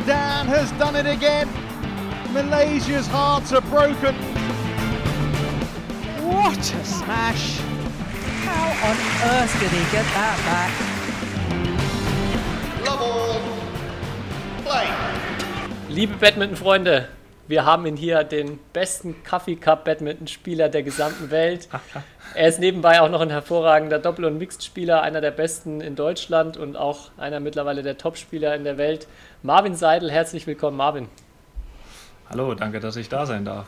And Dan has done it again. Malaysia's hearts are broken. What a smash! How on earth did he get that back? Love all. Play. Liebe Badminton-Freunde, wir haben ihn hier, den besten Coffee Cup Badminton-Spieler der gesamten Welt. Er ist nebenbei auch noch ein hervorragender Doppel- und Mixed-Spieler, einer der besten in Deutschland und auch einer mittlerweile der Top-Spieler in der Welt. Marvin Seidel, herzlich willkommen, Marvin. Hallo, danke, dass ich da sein darf.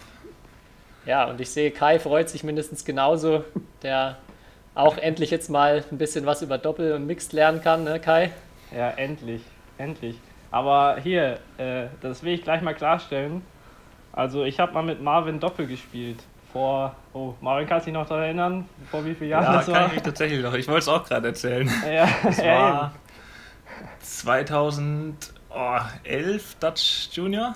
Ja, und ich sehe, Kai freut sich mindestens genauso, der auch endlich jetzt mal ein bisschen was über Doppel und Mixed lernen kann, ne, Kai? Ja, endlich, endlich. Aber hier, äh, das will ich gleich mal klarstellen. Also ich habe mal mit Marvin Doppel gespielt. Vor, oh, Marvin kannst du dich noch daran erinnern, vor wie vielen Jahren Ja, das kann war? ich mich tatsächlich noch. Ich wollte es auch gerade erzählen. Ja, Es ja, war 2011 Dutch Junior.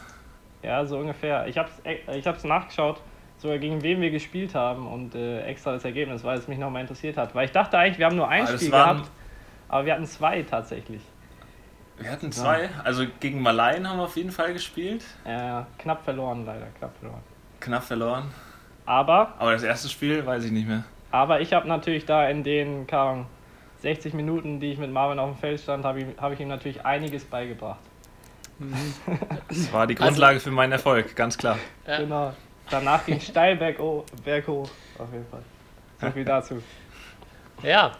ja, so ungefähr. Ich habe es ich hab's nachgeschaut, sogar gegen wen wir gespielt haben und äh, extra das Ergebnis, weil es mich nochmal interessiert hat. Weil ich dachte eigentlich, wir haben nur ein Ah, das Spiel gehabt, aber wir hatten zwei tatsächlich. Wir hatten zwei. Also gegen Malaien haben wir auf jeden Fall gespielt. Ja, knapp verloren leider, knapp verloren. Knapp verloren. Aber Aber das erste Spiel weiß ich nicht mehr. Aber ich habe natürlich da in den keine Ahnung, 60 Minuten, die ich mit Marvin auf dem Feld stand, habe ich, hab ich ihm natürlich einiges beigebracht. Das war die Grundlage für meinen Erfolg, ganz klar. Ja. Genau. Danach ging es steil bergo- berghoch, auf jeden Fall. So viel dazu. Ja,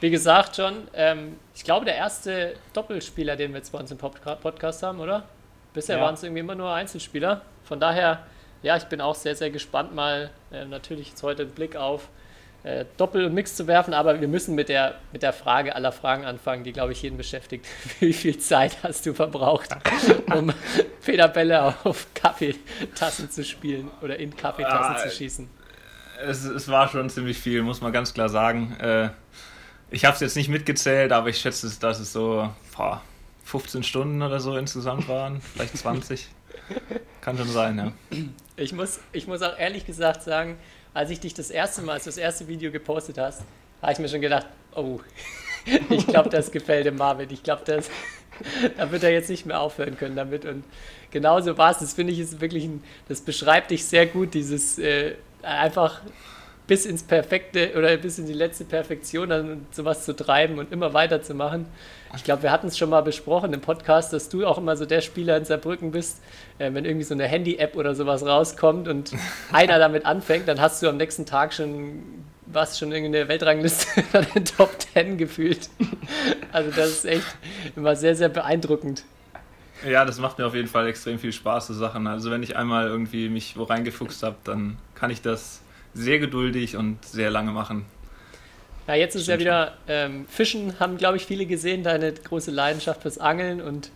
wie gesagt schon, ähm, ich glaube, der erste Doppelspieler, den wir jetzt bei uns im Pod- Podcast haben, oder? Bisher Ja. waren es irgendwie immer nur Einzelspieler. Von daher, ja, ich bin auch sehr, sehr gespannt, mal äh, natürlich jetzt heute einen Blick auf äh, Doppel und Mix zu werfen, aber wir müssen mit der, mit der Frage aller Fragen anfangen, die, glaube ich, jeden beschäftigt. Wie viel Zeit hast du verbraucht, um Federbälle auf Kaffeetassen zu spielen oder in Kaffeetassen Ah, zu schießen? Es, es war schon ziemlich viel, muss man ganz klar sagen. Äh, ich habe es jetzt nicht mitgezählt, aber ich schätze, dass es so boah, 15 Stunden oder so insgesamt waren. Vielleicht 20. Kann schon sein, ja. Ich muss, ich muss auch ehrlich gesagt sagen, als ich dich das erste Mal, als du das erste Video gepostet hast, habe ich mir schon gedacht, oh, ich glaube, das gefällt dem Marvin. Ich glaube, das, da wird er jetzt nicht mehr aufhören können damit. Und genauso war es. Das finde ich ist wirklich, ein, das beschreibt dich sehr gut, dieses äh, einfach bis ins Perfekte oder bis in die letzte Perfektion dann sowas zu treiben und immer weiterzumachen. Ich glaube, wir hatten es schon mal besprochen im Podcast, dass du auch immer so der Spieler in Saarbrücken bist, äh, wenn irgendwie so eine Handy-App oder sowas rauskommt und einer damit anfängt, dann hast du am nächsten Tag schon was schon in der Weltrangliste unter den Top 10 gefühlt. Also das ist echt immer sehr, sehr beeindruckend. Ja, das macht mir auf jeden Fall extrem viel Spaß, so Sachen. Also wenn ich einmal irgendwie mich wo reingefuchst habe, dann kann ich das sehr geduldig und sehr lange machen. Ja, jetzt ist ja wieder ähm, Fischen, haben glaube ich viele gesehen, deine große Leidenschaft fürs Angeln und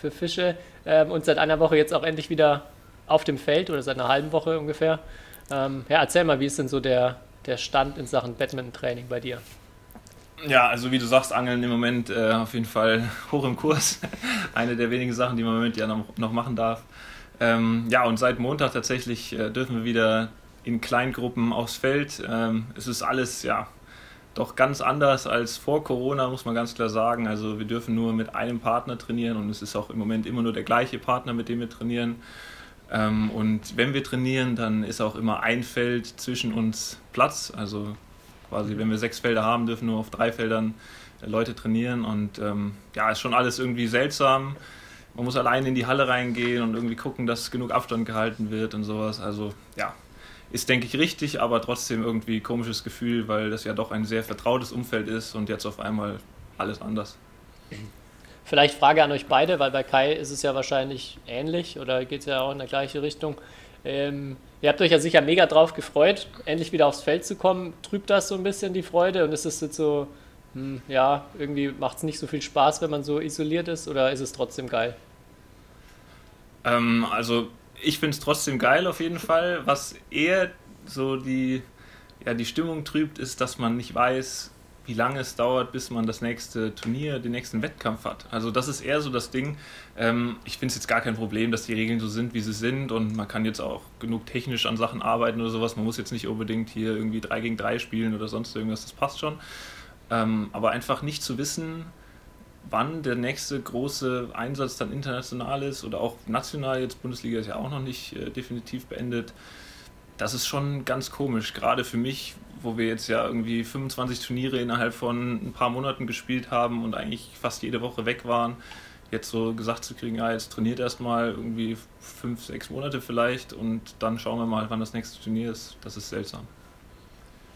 für Fische. Ähm, und seit einer Woche jetzt auch endlich wieder auf dem Feld oder seit einer halben Woche ungefähr. Ähm, ja, erzähl mal, wie ist denn so der, der Stand in Sachen Badminton-Training bei dir? Ja, also wie du sagst, Angeln im Moment äh, auf jeden Fall hoch im Kurs. Eine der wenigen Sachen, die man im Moment ja noch, noch machen darf. Ähm, ja, und seit Montag tatsächlich äh, dürfen wir wieder in Kleingruppen aufs Feld. Ähm, es ist alles, ja, doch ganz anders als vor Corona, muss man ganz klar sagen. Also wir dürfen nur mit einem Partner trainieren und es ist auch im Moment immer nur der gleiche Partner, mit dem wir trainieren. Ähm, und wenn wir trainieren, dann ist auch immer ein Feld zwischen uns Platz. Also quasi, wenn wir sechs Felder haben, dürfen nur auf drei Feldern äh, Leute trainieren. Und ähm, ja, ist schon alles irgendwie seltsam. Man muss allein in die Halle reingehen und irgendwie gucken, dass genug Abstand gehalten wird und sowas. Also ja, ist, denke ich, richtig, aber trotzdem irgendwie komisches Gefühl, weil das ja doch ein sehr vertrautes Umfeld ist und jetzt auf einmal alles anders. Vielleicht Frage an euch beide, weil bei Kai ist es ja wahrscheinlich ähnlich oder geht es ja auch in der gleiche Richtung. Ähm, ihr habt euch ja sicher mega drauf gefreut, endlich wieder aufs Feld zu kommen. Trübt das so ein bisschen die Freude und ist es jetzt so, hm, ja, irgendwie macht es nicht so viel Spaß, wenn man so isoliert ist oder ist es trotzdem geil? Ähm, also ich finde es trotzdem geil auf jeden Fall. Was eher so die, ja, die Stimmung trübt, ist, dass man nicht weiß, wie lange es dauert, bis man das nächste Turnier, den nächsten Wettkampf hat. Also das ist eher so das Ding. Ähm, ich finde es jetzt gar kein Problem, dass die Regeln so sind, wie sie sind und man kann jetzt auch genug technisch an Sachen arbeiten oder sowas. Man muss jetzt nicht unbedingt hier irgendwie 3 gegen 3 spielen oder sonst irgendwas, das passt schon. Ähm, aber einfach nicht zu wissen, wann der nächste große Einsatz dann international ist oder auch national, jetzt Bundesliga ist ja auch noch nicht äh, definitiv beendet. Das ist schon ganz komisch, gerade für mich, wo wir jetzt ja irgendwie 25 Turniere innerhalb von ein paar Monaten gespielt haben und eigentlich fast jede Woche weg waren. Jetzt so gesagt zu kriegen, ja, jetzt trainiert erstmal irgendwie fünf, sechs Monate vielleicht und dann schauen wir mal, wann das nächste Turnier ist. Das ist seltsam.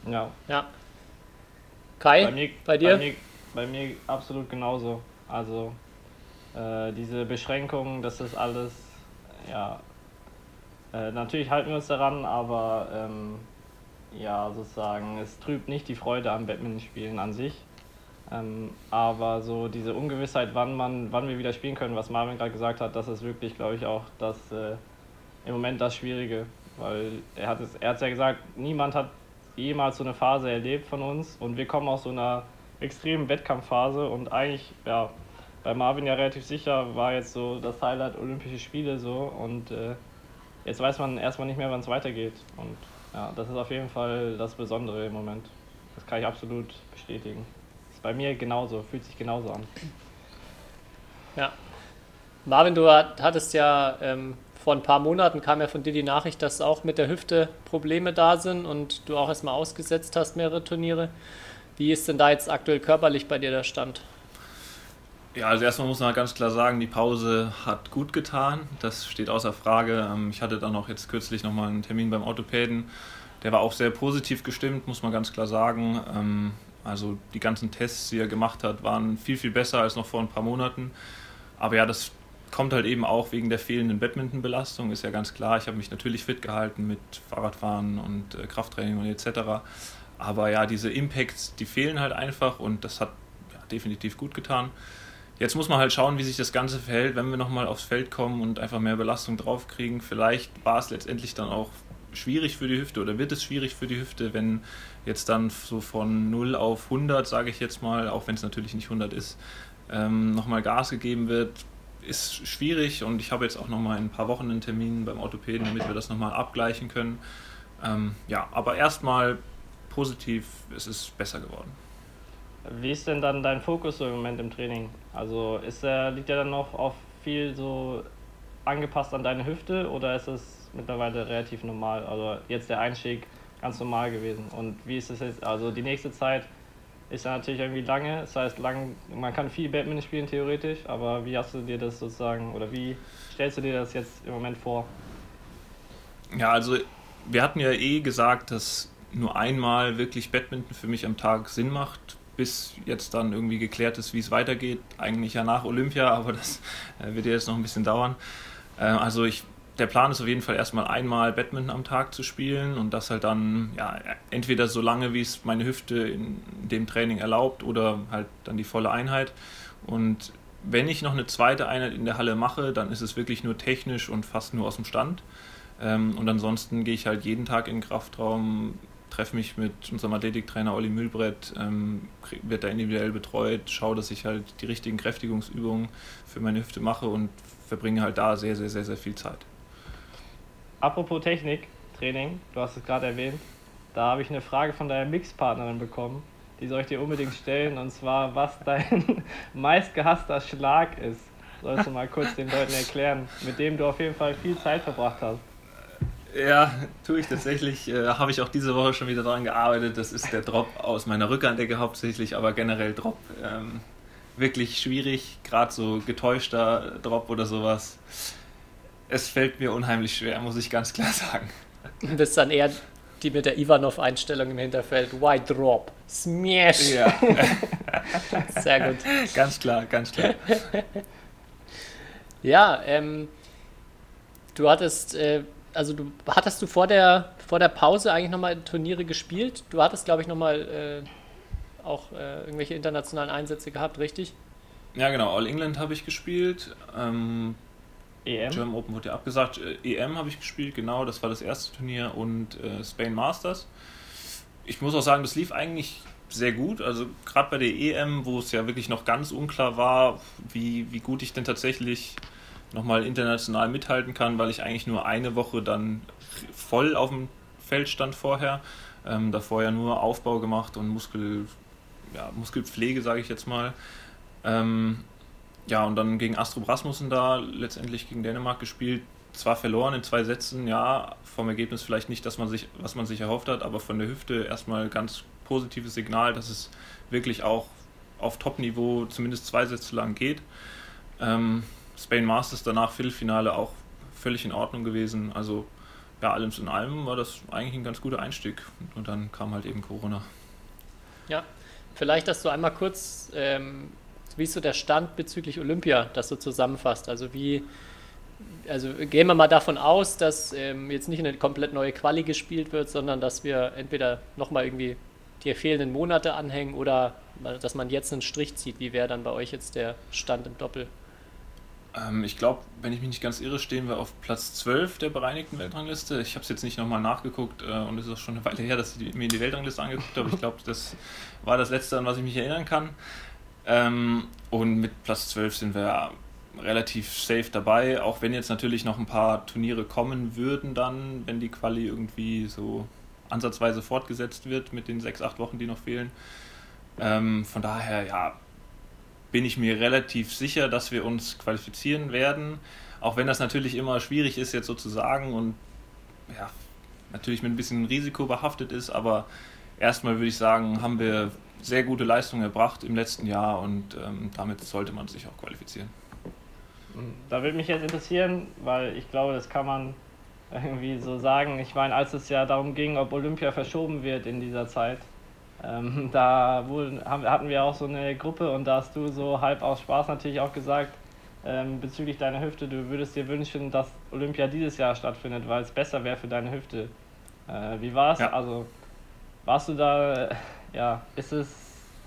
Ja. Ja. Kai, bei, mir, bei dir? Bei mir, bei mir absolut genauso. Also äh, diese Beschränkungen, das ist alles, ja, äh, natürlich halten wir uns daran, aber ähm, ja, sozusagen, es trübt nicht die Freude am Badminton-Spielen an sich. Ähm, aber so diese Ungewissheit, wann man, wann wir wieder spielen können, was Marvin gerade gesagt hat, das ist wirklich, glaube ich, auch das äh, im Moment das Schwierige. Weil er hat es, er hat ja gesagt, niemand hat jemals so eine Phase erlebt von uns und wir kommen aus so einer extremen Wettkampfphase und eigentlich, ja, bei Marvin ja relativ sicher war jetzt so das Highlight Olympische Spiele so und äh, jetzt weiß man erstmal nicht mehr, wann es weitergeht. Und ja, das ist auf jeden Fall das Besondere im Moment. Das kann ich absolut bestätigen. Ist bei mir genauso, fühlt sich genauso an. Ja. Marvin, du hattest ja ähm, vor ein paar Monaten kam ja von dir die Nachricht, dass auch mit der Hüfte Probleme da sind und du auch erstmal ausgesetzt hast, mehrere Turniere. Wie ist denn da jetzt aktuell körperlich bei dir der Stand? Ja, also erstmal muss man ganz klar sagen, die Pause hat gut getan. Das steht außer Frage. Ähm, ich hatte dann auch jetzt kürzlich nochmal einen Termin beim Orthopäden. Der war auch sehr positiv gestimmt, muss man ganz klar sagen. Ähm, also die ganzen Tests, die er gemacht hat, waren viel, viel besser als noch vor ein paar Monaten. Aber ja, das kommt halt eben auch wegen der fehlenden Badmintonbelastung, ist ja ganz klar. Ich habe mich natürlich fit gehalten mit Fahrradfahren und äh, Krafttraining und etc. Aber ja, diese Impacts, die fehlen halt einfach und das hat ja, definitiv gut getan. Jetzt muss man halt schauen, wie sich das Ganze verhält, wenn wir nochmal aufs Feld kommen und einfach mehr Belastung draufkriegen. Vielleicht war es letztendlich dann auch schwierig für die Hüfte oder wird es schwierig für die Hüfte, wenn jetzt dann so von 0 auf 100, sage ich jetzt mal, auch wenn es natürlich nicht 100 ist, ähm, nochmal Gas gegeben wird. Ist schwierig und ich habe jetzt auch nochmal in ein paar Wochen einen Termin beim Orthopäden, damit wir das nochmal abgleichen können. Ähm, ja, aber erstmal positiv, es ist besser geworden. Wie ist denn dann dein Fokus so im Moment im Training? Also ist der, liegt der dann noch auf viel so angepasst an deine Hüfte oder ist es mittlerweile relativ normal? Also jetzt der Einstieg ganz normal gewesen. Und wie ist es jetzt? Also die nächste Zeit ist ja natürlich irgendwie lange. Das heißt, lang, man kann viel Badminton spielen theoretisch, aber wie hast du dir das sozusagen oder wie stellst du dir das jetzt im Moment vor? Ja, also wir hatten ja eh gesagt, dass nur einmal wirklich Badminton für mich am Tag Sinn macht bis jetzt dann irgendwie geklärt ist, wie es weitergeht. Eigentlich ja nach Olympia, aber das äh, wird ja jetzt noch ein bisschen dauern. Äh, also ich, der Plan ist auf jeden Fall erstmal einmal Badminton am Tag zu spielen und das halt dann ja, entweder so lange, wie es meine Hüfte in dem Training erlaubt oder halt dann die volle Einheit. Und wenn ich noch eine zweite Einheit in der Halle mache, dann ist es wirklich nur technisch und fast nur aus dem Stand. Ähm, und ansonsten gehe ich halt jeden Tag in den Kraftraum, treffe mich mit unserem Athletiktrainer Olli Mühlbrett, ähm, wird da individuell betreut, schaue, dass ich halt die richtigen Kräftigungsübungen für meine Hüfte mache und verbringe halt da sehr, sehr, sehr, sehr viel Zeit. Apropos Technik, Training, du hast es gerade erwähnt, da habe ich eine Frage von deiner Mixpartnerin bekommen, die soll ich dir unbedingt stellen, und zwar, was dein meistgehasster Schlag ist. Sollst du mal kurz den Leuten erklären, mit dem du auf jeden Fall viel Zeit verbracht hast. Ja, tue ich tatsächlich. Äh, Habe ich auch diese Woche schon wieder daran gearbeitet. Das ist der Drop aus meiner Rückhandecke hauptsächlich, aber generell Drop. Ähm, wirklich schwierig, gerade so getäuschter Drop oder sowas. Es fällt mir unheimlich schwer, muss ich ganz klar sagen. Das ist dann eher die mit der Ivanov-Einstellung im Hinterfeld. Wide Drop. Smash. Ja. Sehr gut. Ganz klar, ganz klar. Ja, ähm, du hattest äh, also du hattest du vor der, vor der Pause eigentlich nochmal Turniere gespielt? Du hattest, glaube ich, nochmal äh, auch äh, irgendwelche internationalen Einsätze gehabt, richtig? Ja, genau. All England habe ich gespielt. Ähm, EM? German Open wurde ja abgesagt. Äh, EM habe ich gespielt, genau. Das war das erste Turnier und äh, Spain Masters. Ich muss auch sagen, das lief eigentlich sehr gut. Also gerade bei der EM, wo es ja wirklich noch ganz unklar war, wie, wie gut ich denn tatsächlich nochmal international mithalten kann, weil ich eigentlich nur eine Woche dann voll auf dem Feld stand vorher. Ähm, davor ja nur Aufbau gemacht und Muskel, ja, Muskelpflege, sage ich jetzt mal. Ähm, ja, und dann gegen Astrup Rasmussen da letztendlich gegen Dänemark gespielt. Zwar verloren in zwei Sätzen, ja, vom Ergebnis vielleicht nicht, dass man sich, was man sich erhofft hat, aber von der Hüfte erstmal ganz positives Signal, dass es wirklich auch auf Top-Niveau zumindest zwei Sätze lang geht. Ähm, Spain Masters danach Viertelfinale auch völlig in Ordnung gewesen. Also ja, allem in allem war das eigentlich ein ganz guter Einstieg. Und dann kam halt eben Corona. Ja, vielleicht, dass du einmal kurz, ähm, wie ist so der Stand bezüglich Olympia, das du zusammenfasst? Also wie, also gehen wir mal davon aus, dass ähm, jetzt nicht eine komplett neue Quali gespielt wird, sondern dass wir entweder nochmal irgendwie die fehlenden Monate anhängen oder dass man jetzt einen Strich zieht. Wie wäre dann bei euch jetzt der Stand im Doppel? Ähm, ich glaube, wenn ich mich nicht ganz irre, stehen wir auf Platz 12 der bereinigten Weltrangliste. Ich habe es jetzt nicht nochmal nachgeguckt äh, und es ist auch schon eine Weile her, dass ich mir die Weltrangliste angeguckt habe. Ich glaube, das war das Letzte, an was ich mich erinnern kann. Ähm, und mit Platz 12 sind wir relativ safe dabei, auch wenn jetzt natürlich noch ein paar Turniere kommen würden dann, wenn die Quali irgendwie so ansatzweise fortgesetzt wird mit den sechs, acht Wochen, die noch fehlen. Ähm, von daher, ja, bin ich mir relativ sicher, dass wir uns qualifizieren werden. Auch wenn das natürlich immer schwierig ist, jetzt sozusagen und ja, natürlich mit ein bisschen Risiko behaftet ist, aber erstmal würde ich sagen, haben wir sehr gute Leistungen erbracht im letzten Jahr und ähm, damit sollte man sich auch qualifizieren. Da würde mich jetzt interessieren, weil ich glaube, das kann man irgendwie so sagen. Ich meine, als es ja darum ging, ob Olympia verschoben wird in dieser Zeit, ähm, da wurden, haben, hatten wir auch so eine Gruppe und da hast du so halb aus Spaß natürlich auch gesagt, ähm, bezüglich deiner Hüfte, du würdest dir wünschen, dass Olympia dieses Jahr stattfindet, weil es besser wäre für deine Hüfte. Äh, wie war es? Ja. Also warst du da, ja, ist es,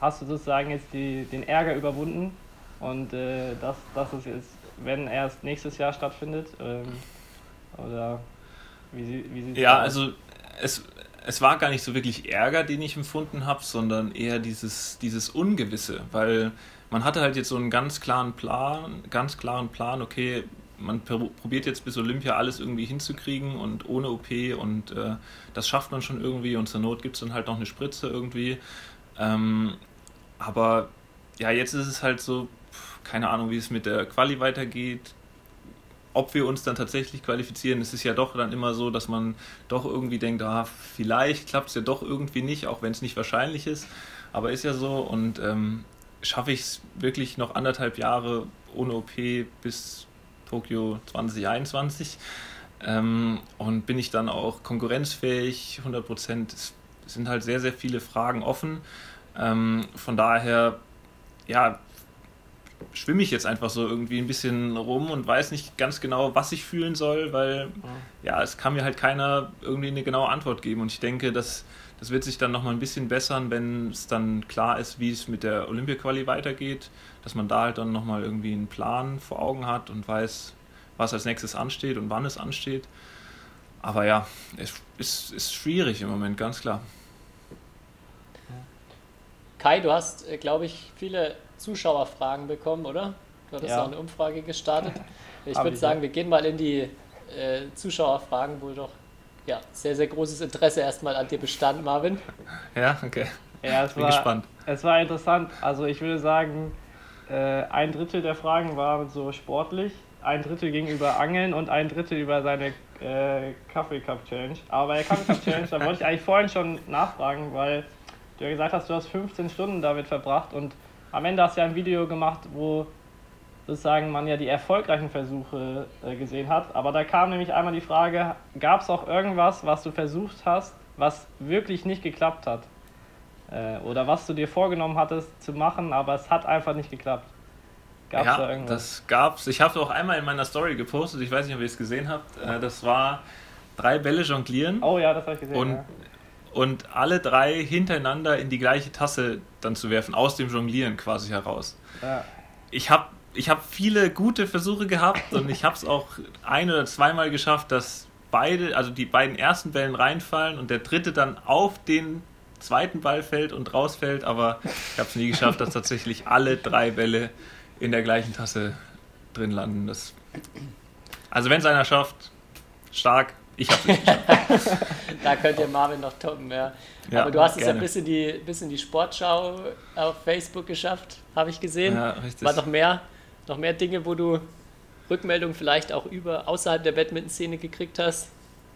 hast du sozusagen jetzt die, den Ärger überwunden und äh, dass, dass es jetzt, wenn erst nächstes Jahr stattfindet? Ähm, oder wie, wie sieht es Ja, aus? also es, es war gar nicht so wirklich Ärger, den ich empfunden habe, sondern eher dieses, dieses Ungewisse, weil man hatte halt jetzt so einen ganz klaren Plan, ganz klaren Plan, okay, man probiert jetzt bis Olympia alles irgendwie hinzukriegen und ohne OP und äh, das schafft man schon irgendwie und zur Not gibt es dann halt noch eine Spritze irgendwie. Ähm, aber ja, jetzt ist es halt so, keine Ahnung, wie es mit der Quali weitergeht ob wir uns dann tatsächlich qualifizieren, es ist ja doch dann immer so, dass man doch irgendwie denkt, ah, vielleicht klappt es ja doch irgendwie nicht, auch wenn es nicht wahrscheinlich ist. Aber ist ja so und ähm, schaffe ich es wirklich noch anderthalb Jahre ohne OP bis Tokio 2021 ähm, und bin ich dann auch konkurrenzfähig, 100 Prozent. Es sind halt sehr, sehr viele Fragen offen. Ähm, von daher, ja, schwimme ich jetzt einfach so irgendwie ein bisschen rum und weiß nicht ganz genau, was ich fühlen soll, weil ja, es kann mir halt keiner irgendwie eine genaue Antwort geben. Und ich denke, dass das wird sich dann nochmal ein bisschen bessern, wenn es dann klar ist, wie es mit der Olympia-Quali weitergeht, dass man da halt dann nochmal irgendwie einen Plan vor Augen hat und weiß, was als nächstes ansteht und wann es ansteht. Aber ja, es ist, ist schwierig im Moment, ganz klar. Kai, du hast, äh, glaube ich, viele Zuschauerfragen bekommen, oder? Du hattest ja. auch eine Umfrage gestartet. Ich würde sagen, wir gehen mal in die äh, Zuschauerfragen, wo doch ja, sehr, sehr großes Interesse erstmal an dir bestand, Marvin. Ja, okay. Ja, es Bin war, gespannt. Es war interessant. Also ich würde sagen, äh, ein Drittel der Fragen waren so sportlich, ein Drittel ging über Angeln und ein Drittel über seine äh, Kaffee Cup Challenge. Aber bei der Kaffee Cup Challenge, da wollte ich eigentlich vorhin schon nachfragen, weil du ja gesagt hast, du hast 15 Stunden damit verbracht und am Ende hast du ja ein Video gemacht, wo sozusagen man ja die erfolgreichen Versuche äh, gesehen hat. Aber da kam nämlich einmal die Frage, gab es auch irgendwas, was du versucht hast, was wirklich nicht geklappt hat? Äh, oder was du dir vorgenommen hattest zu machen, aber es hat einfach nicht geklappt? Gab's ja, da irgendwas? das gab's. Ich habe auch einmal in meiner Story gepostet, ich weiß nicht, ob ihr es gesehen habt. Äh, das war drei Bälle jonglieren. Oh ja, das habe ich gesehen. Und ja und alle drei hintereinander in die gleiche Tasse dann zu werfen, aus dem Jonglieren quasi heraus. Ja. Ich habe ich hab viele gute Versuche gehabt und ich habe es auch ein oder zweimal geschafft, dass beide, also die beiden ersten Bällen reinfallen und der dritte dann auf den zweiten Ball fällt und rausfällt, aber ich habe es nie geschafft, dass tatsächlich alle drei Bälle in der gleichen Tasse drin landen. Das also wenn es einer schafft, stark, Ich habe es nicht geschafft. da könnt ihr Marvin noch toppen, ja. Ja, Aber du hast es ja gerne. bis in, die, bis in die Sportschau auf Facebook geschafft, habe ich gesehen. Ja, richtig. War noch mehr, noch mehr Dinge, wo du Rückmeldungen vielleicht auch über außerhalb der Badminton-Szene gekriegt hast?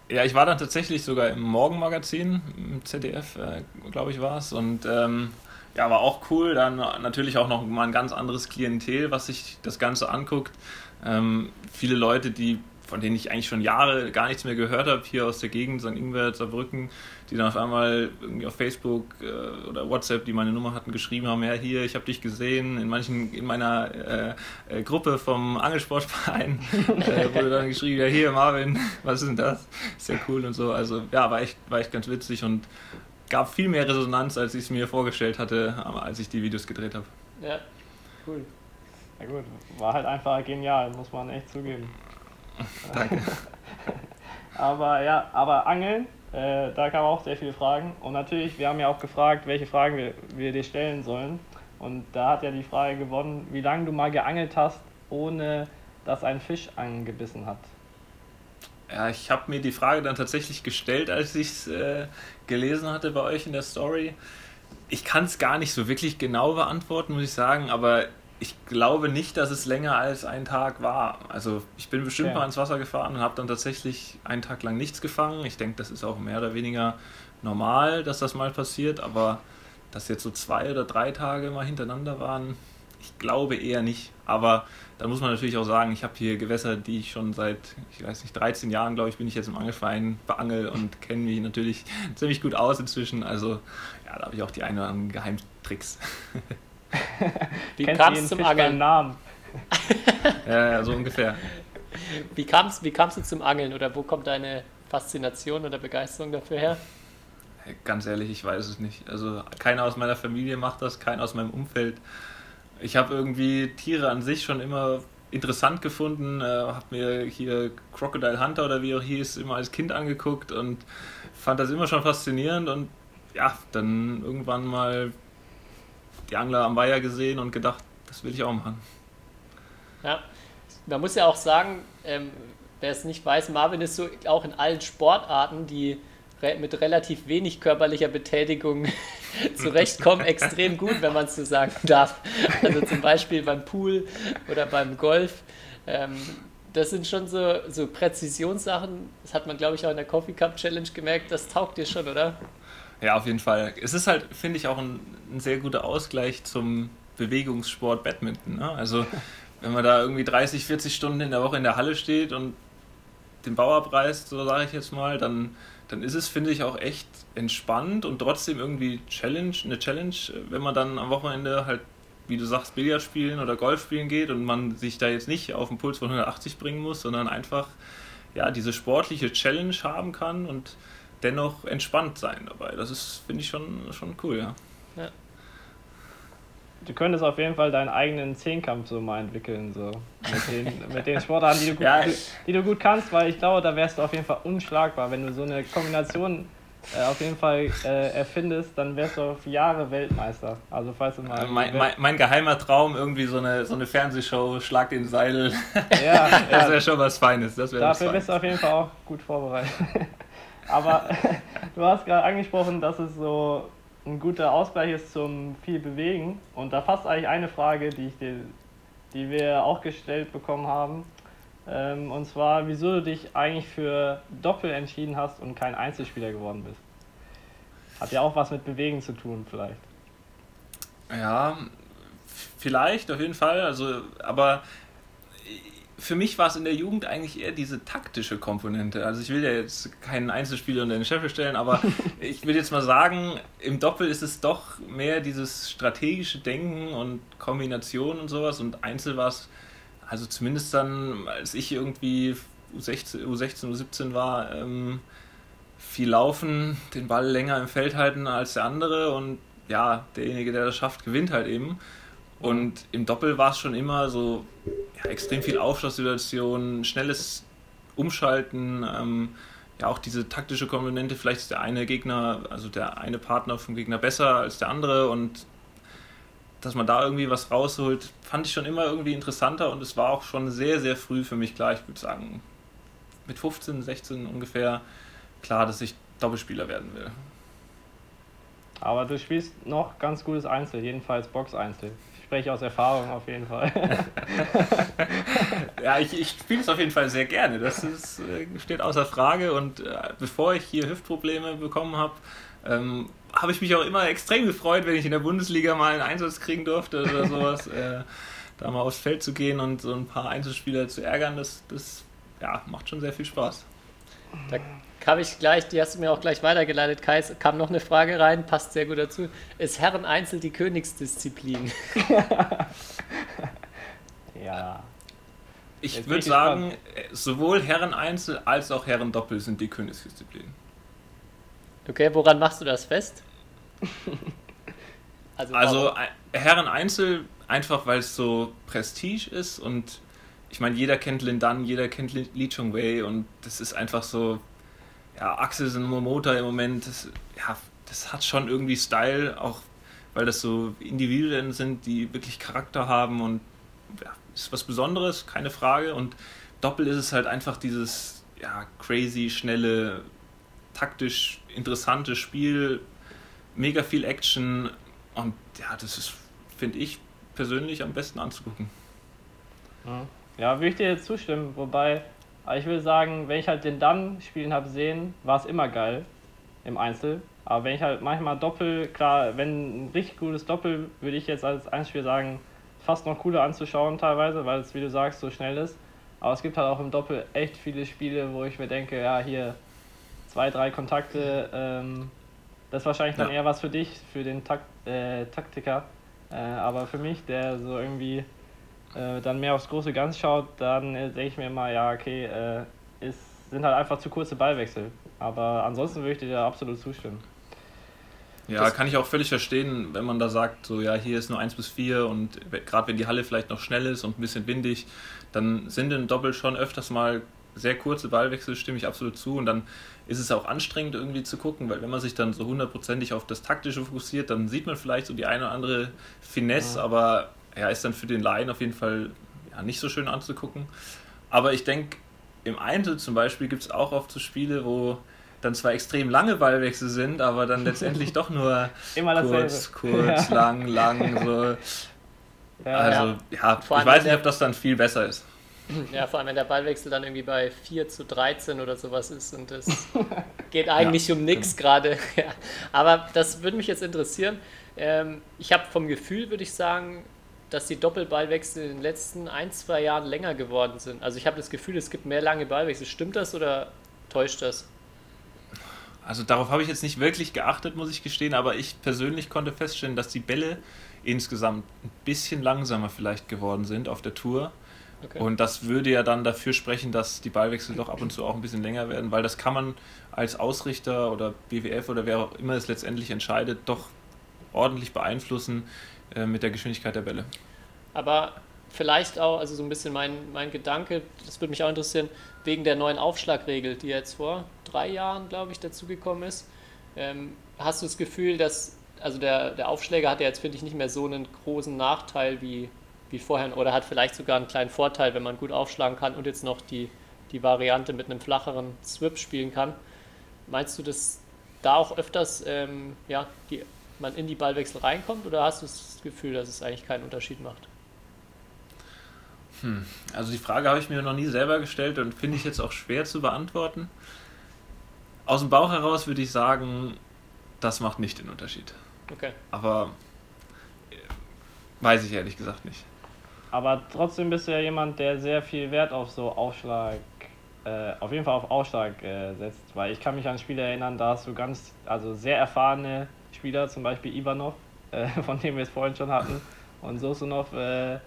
Ja, ich war dann tatsächlich sogar im Morgenmagazin, im ZDF, äh, glaube ich, war es. Und ähm, ja, war auch cool. Dann natürlich auch noch mal ein ganz anderes Klientel, was sich das Ganze anguckt. Ähm, viele Leute, die von denen ich eigentlich schon Jahre gar nichts mehr gehört habe, hier aus der Gegend, St. Ingbert, Saarbrücken, die dann auf einmal irgendwie auf Facebook äh, oder WhatsApp, die meine Nummer hatten, geschrieben haben, ja hier, ich habe dich gesehen, in manchen, in meiner äh, äh, Gruppe vom Angelsportverein äh, wurde dann geschrieben, ja hier Marvin, was ist denn das? Ist ja cool und so. Also ja, war echt, war echt ganz witzig und gab viel mehr Resonanz, als ich es mir vorgestellt hatte, als ich die Videos gedreht habe. Ja, cool. Na gut, war halt einfach genial, muss man echt zugeben. Danke. aber ja, aber Angeln, äh, da kamen auch sehr viele Fragen. Und natürlich, wir haben ja auch gefragt, welche Fragen wir, wir dir stellen sollen. Und da hat ja die Frage gewonnen, wie lange du mal geangelt hast, ohne dass ein Fisch angebissen hat. Ja, ich habe mir die Frage dann tatsächlich gestellt, als ich es äh, gelesen hatte bei euch in der Story. Ich kann es gar nicht so wirklich genau beantworten, muss ich sagen, aber ich glaube nicht, dass es länger als ein Tag war. Also ich bin bestimmt Ja. mal ins Wasser gefahren und habe dann tatsächlich einen Tag lang nichts gefangen. Ich denke, das ist auch mehr oder weniger normal, dass das mal passiert, aber dass jetzt so zwei oder drei Tage mal hintereinander waren, ich glaube eher nicht. Aber da muss man natürlich auch sagen, ich habe hier Gewässer, die ich schon seit, ich weiß nicht, 13 Jahren, glaube ich, bin ich jetzt im Angelverein beangel und kenne mich natürlich ziemlich gut aus inzwischen. Also ja, da habe ich auch die ein oder anderen Geheimtricks. Wie kam es zum Fisch Angeln? Namen? Ja, ja, so ungefähr. Wie kam's, wie kamst du zum Angeln oder wo kommt deine Faszination oder Begeisterung dafür her? Ganz ehrlich, ich weiß es nicht. Also keiner aus meiner Familie macht das, keiner aus meinem Umfeld. Ich habe irgendwie Tiere an sich schon immer interessant gefunden, äh, habe mir hier Crocodile Hunter oder wie auch hieß, immer als Kind angeguckt und fand das immer schon faszinierend und ja, dann irgendwann mal die Angler am Weiher gesehen und gedacht, das will ich auch machen. Ja, man muss ja auch sagen, ähm, wer es nicht weiß, Marvin ist so auch in allen Sportarten, die re mit relativ wenig körperlicher Betätigung zurechtkommen, extrem gut, wenn man es so sagen darf. Also zum Beispiel beim Pool oder beim Golf. Ähm, das sind schon so, so Präzisionssachen. Das hat man, glaube ich, auch in der Coffee Cup Challenge gemerkt. Das taugt dir schon, oder? Ja, auf jeden Fall. Es ist halt, finde ich, auch ein, ein sehr guter Ausgleich zum Bewegungssport Badminton. Ne? Also, wenn man da irgendwie 30, 40 Stunden in der Woche in der Halle steht und den Bau abreißt, so sage ich jetzt mal, dann, dann ist es, finde ich, auch echt entspannt und trotzdem irgendwie Challenge, eine Challenge, wenn man dann am Wochenende halt, wie du sagst, Billard spielen oder Golf spielen geht und man sich da jetzt nicht auf einen Puls von 180 bringen muss, sondern einfach ja, diese sportliche Challenge haben kann und dennoch entspannt sein dabei. Das ist, finde ich, schon, schon cool, ja. Du könntest auf jeden Fall deinen eigenen Zehnkampf so mal entwickeln, so mit den, mit den Sportarten, die du, gut, Ja. die du gut kannst, weil ich glaube, da wärst du auf jeden Fall unschlagbar. Wenn du so eine Kombination äh, auf jeden Fall äh, erfindest, dann wärst du auf Jahre Weltmeister. Also falls du mal... Also mein, mein, mein geheimer Traum, irgendwie so eine, so eine Fernsehshow, Schlag den Seil, ja, das ja, wäre schon was Feines. Das wäre was Dafür bist Feines. du auf jeden Fall auch gut vorbereitet. Aber du hast gerade angesprochen, dass es so ein guter Ausgleich ist zum viel Bewegen. Und da passt eigentlich eine Frage, die, ich dir, die wir auch gestellt bekommen haben. Ähm, und zwar, wieso du dich eigentlich für Doppel entschieden hast und kein Einzelspieler geworden bist. Hat ja auch was mit Bewegen zu tun, vielleicht. Ja, vielleicht, auf jeden Fall. Also, aber für mich war es in der Jugend eigentlich eher diese taktische Komponente. Also ich will ja jetzt keinen Einzelspieler unter den Scheffel stellen, aber ich will jetzt mal sagen, im Doppel ist es doch mehr dieses strategische Denken und Kombination und sowas und Einzel war es, also zumindest dann, als ich irgendwie U16, U16 U17 war, ähm, viel laufen, den Ball länger im Feld halten als der andere und ja, derjenige, der das schafft, gewinnt halt eben. Und im Doppel war es schon immer so ja, extrem viel Aufschlusssituationen, schnelles Umschalten, ähm, ja auch diese taktische Komponente, vielleicht ist der eine Gegner, also der eine Partner vom Gegner besser als der andere und dass man da irgendwie was rausholt, fand ich schon immer irgendwie interessanter und es war auch schon sehr, sehr früh für mich klar, ich würde sagen mit 15, 16 ungefähr klar, dass ich Doppelspieler werden will. Aber du spielst noch ganz gutes Einzel, jedenfalls Box-Einzel. Spreche aus Erfahrung auf jeden Fall. ja, ich, ich spiele es auf jeden Fall sehr gerne. Das ist, äh, steht außer Frage. Und äh, bevor ich hier Hüftprobleme bekommen habe, ähm, habe ich mich auch immer extrem gefreut, wenn ich in der Bundesliga mal einen Einsatz kriegen durfte oder sowas. äh, da mal aufs Feld zu gehen und so ein paar Einzelspieler zu ärgern, das, das ja, macht schon sehr viel Spaß. Da kam ich gleich, die hast du mir auch gleich weitergeleitet, Kai, kam noch eine Frage rein, passt sehr gut dazu. Ist Herren Einzel die Königsdisziplin? ja. Ich würde sagen, sowohl Herren Einzel als auch Herren Doppel sind die Königsdisziplin. Okay, woran machst du das fest? also, also äh, Herren Einzel einfach, weil es so Prestige ist und ich meine, jeder kennt Lin Dan, jeder kennt Lee Chung Wei und das ist einfach so, ja, Axel und Momota im Moment, das, ja, das hat schon irgendwie Style, auch weil das so Individuen sind, die wirklich Charakter haben und ja, ist was Besonderes, keine Frage. Und Doppel ist es halt einfach dieses ja, crazy, schnelle, taktisch interessante Spiel, mega viel Action und ja, das ist, finde ich, persönlich am besten anzugucken. Ja, würde ich dir jetzt zustimmen, wobei ich will sagen, wenn ich halt den Dann spielen habe sehen, war es immer geil im Einzel. Aber wenn ich halt manchmal Doppel, klar, wenn ein richtig gutes Doppel, würde ich jetzt als Einspiel sagen, fast noch cooler anzuschauen teilweise, weil es, wie du sagst, so schnell ist. Aber es gibt halt auch im Doppel echt viele Spiele, wo ich mir denke, ja, hier zwei, drei Kontakte, ähm, das ist wahrscheinlich dann ja. eher was für dich, für den Takt, äh, Taktiker. Äh, aber für mich, der so irgendwie äh, dann mehr aufs große Ganz schaut, dann äh, denke ich mir immer, ja, okay, äh, ist, sind halt einfach zu kurze Ballwechsel. Aber ansonsten würde ich dir da absolut zustimmen. Ja, das kann ich auch völlig verstehen, wenn man da sagt, so ja, hier ist nur 1 bis 4 und gerade wenn die Halle vielleicht noch schnell ist und ein bisschen windig, dann sind im Doppel schon öfters mal sehr kurze Ballwechsel, stimme ich absolut zu. Und dann ist es auch anstrengend irgendwie zu gucken, weil wenn man sich dann so hundertprozentig auf das Taktische fokussiert, dann sieht man vielleicht so die eine oder andere Finesse, ja. aber ja, ist dann für den Laien auf jeden Fall ja, nicht so schön anzugucken. Aber ich denke, im Einzel zum Beispiel gibt es auch oft so Spiele, wo dann zwar extrem lange Ballwechsel sind, aber dann letztendlich doch nur kurz, kurz, ja. lang, lang, so. Ja, also, ja, ich weiß nicht, ob das dann viel besser ist. Ja, vor allem, wenn der Ballwechsel dann irgendwie bei 4 zu 13 oder sowas ist und es geht eigentlich ja, um nichts gerade. Ja. Aber das würde mich jetzt interessieren. Ähm, ich habe vom Gefühl, würde ich sagen, dass die Doppelballwechsel in den letzten ein, zwei Jahren länger geworden sind. Also ich habe das Gefühl, es gibt mehr lange Ballwechsel. Stimmt das oder täuscht das? Also darauf habe ich jetzt nicht wirklich geachtet, muss ich gestehen, aber ich persönlich konnte feststellen, dass die Bälle insgesamt ein bisschen langsamer vielleicht geworden sind auf der Tour. Okay. Und das würde ja dann dafür sprechen, dass die Ballwechsel doch ab und zu auch ein bisschen länger werden, weil das kann man als Ausrichter oder BWF oder wer auch immer es letztendlich entscheidet, doch ordentlich beeinflussen äh, mit der Geschwindigkeit der Bälle. Aber vielleicht auch, also so ein bisschen mein, mein Gedanke, das würde mich auch interessieren, wegen der neuen Aufschlagregel, die jetzt vor drei Jahren, glaube ich, dazugekommen ist. Ähm, hast du das Gefühl, dass, also der, der Aufschläger hat ja jetzt, finde ich, nicht mehr so einen großen Nachteil wie, wie vorher oder hat vielleicht sogar einen kleinen Vorteil, wenn man gut aufschlagen kann und jetzt noch die, die Variante mit einem flacheren Swip spielen kann. Meinst du, dass da auch öfters ähm, ja, die, man in die Ballwechsel reinkommt oder hast du das Gefühl, dass es eigentlich keinen Unterschied macht? Hm. Also die Frage habe ich mir noch nie selber gestellt und finde ich jetzt auch schwer zu beantworten. Aus dem Bauch heraus würde ich sagen, das macht nicht den Unterschied. Okay. Aber äh, weiß ich ehrlich gesagt nicht. Aber trotzdem bist du ja jemand, der sehr viel Wert auf so Aufschlag, äh, auf jeden Fall auf Aufschlag äh, setzt. Weil ich kann mich an Spiele erinnern, da hast du ganz, also sehr erfahrene Spieler, zum Beispiel Ivanov, äh, von dem wir es vorhin schon hatten, und Sosunov, äh,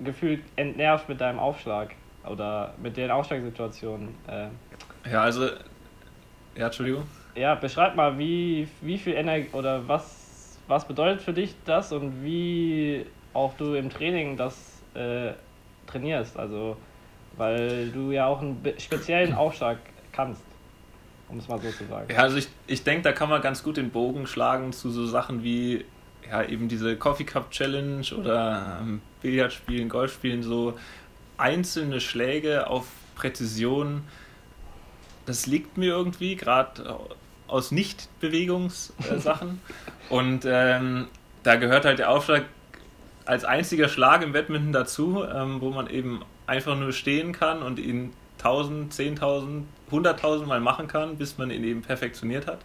gefühlt entnervt mit deinem Aufschlag oder mit den Aufschlagsituationen. Äh. Ja, also, ja, Entschuldigung. Ja, beschreib mal, wie, wie viel Energie oder was, was bedeutet für dich das und wie auch du im Training das äh, trainierst. Also, weil du ja auch einen speziellen Aufschlag kannst, um es mal so zu sagen. Ja, also ich, ich denke, da kann man ganz gut den Bogen schlagen zu so Sachen wie ja, eben diese Coffee Cup Challenge oder ähm, Billard spielen, Golf spielen, so einzelne Schläge auf Präzision, das liegt mir irgendwie, gerade aus Nicht-Bewegungssachen. und ähm, da gehört halt der Aufschlag als einziger Schlag im Badminton dazu, ähm, wo man eben einfach nur stehen kann und ihn 1000, 10.000, 100.000 Mal machen kann, bis man ihn eben perfektioniert hat.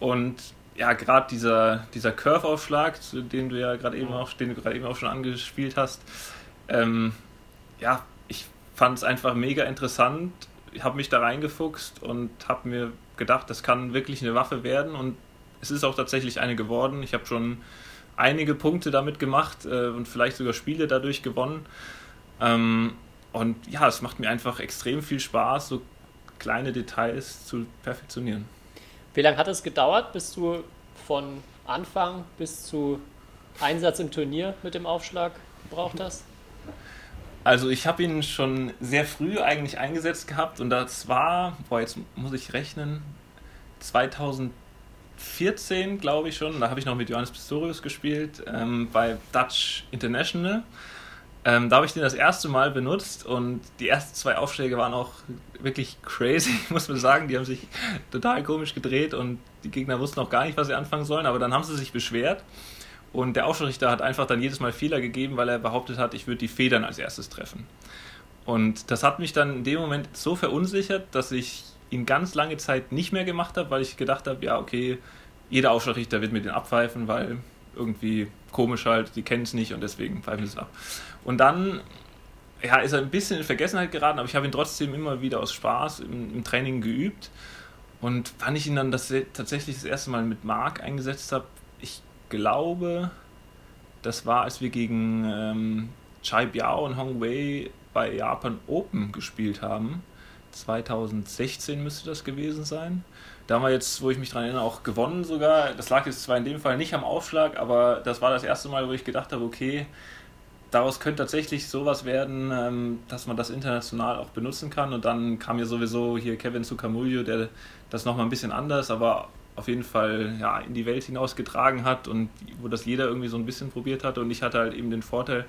Und ja, gerade dieser, dieser Curve-Aufschlag, den du ja gerade eben auch, den du gerade eben auch schon angespielt hast, ähm, ja, ich fand es einfach mega interessant. Ich habe mich da reingefuchst und habe mir gedacht, das kann wirklich eine Waffe werden und es ist auch tatsächlich eine geworden. Ich habe schon einige Punkte damit gemacht äh, und vielleicht sogar Spiele dadurch gewonnen. Ähm, und ja, es macht mir einfach extrem viel Spaß, so kleine Details zu perfektionieren. Wie lange hat es gedauert, bis du von Anfang bis zu Einsatz im Turnier mit dem Aufschlag gebraucht hast? Also ich habe ihn schon sehr früh eigentlich eingesetzt gehabt und das war, boah, jetzt muss ich rechnen, 2014 glaube ich schon, da habe ich noch mit Johannes Pistorius gespielt ähm, bei Dutch International. Ähm, da habe ich den das erste Mal benutzt und die ersten zwei Aufschläge waren auch wirklich crazy, muss man sagen. Die haben sich total komisch gedreht und die Gegner wussten auch gar nicht, was sie anfangen sollen, aber dann haben sie sich beschwert und der Aufschrichter hat einfach dann jedes Mal Fehler gegeben, weil er behauptet hat, ich würde die Federn als erstes treffen. Und das hat mich dann in dem Moment so verunsichert, dass ich ihn ganz lange Zeit nicht mehr gemacht habe, weil ich gedacht habe, ja, okay, jeder Aufschlagrichter wird mir den abpfeifen, weil irgendwie komisch halt, die kennen es nicht und deswegen pfeifen sie es ab. Und dann ja, ist er ein bisschen in Vergessenheit geraten, aber ich habe ihn trotzdem immer wieder aus Spaß im, im Training geübt. Und wann ich ihn dann das, tatsächlich das erste Mal mit Mark eingesetzt habe, ich glaube, das war, als wir gegen ähm, Chai Biao und Hong Wei bei Japan Open gespielt haben. 2016 müsste das gewesen sein. Da haben wir jetzt, wo ich mich daran erinnere, auch gewonnen sogar. Das lag jetzt zwar in dem Fall nicht am Aufschlag, aber das war das erste Mal, wo ich gedacht habe, okay, daraus könnte tatsächlich sowas werden, ähm, dass man das international auch benutzen kann. Und dann kam ja sowieso hier Kevin Sukamuljo, der das nochmal ein bisschen anders, aber auf jeden Fall ja, in die Welt hinausgetragen hat und wo das jeder irgendwie so ein bisschen probiert hatte. Und ich hatte halt eben den Vorteil,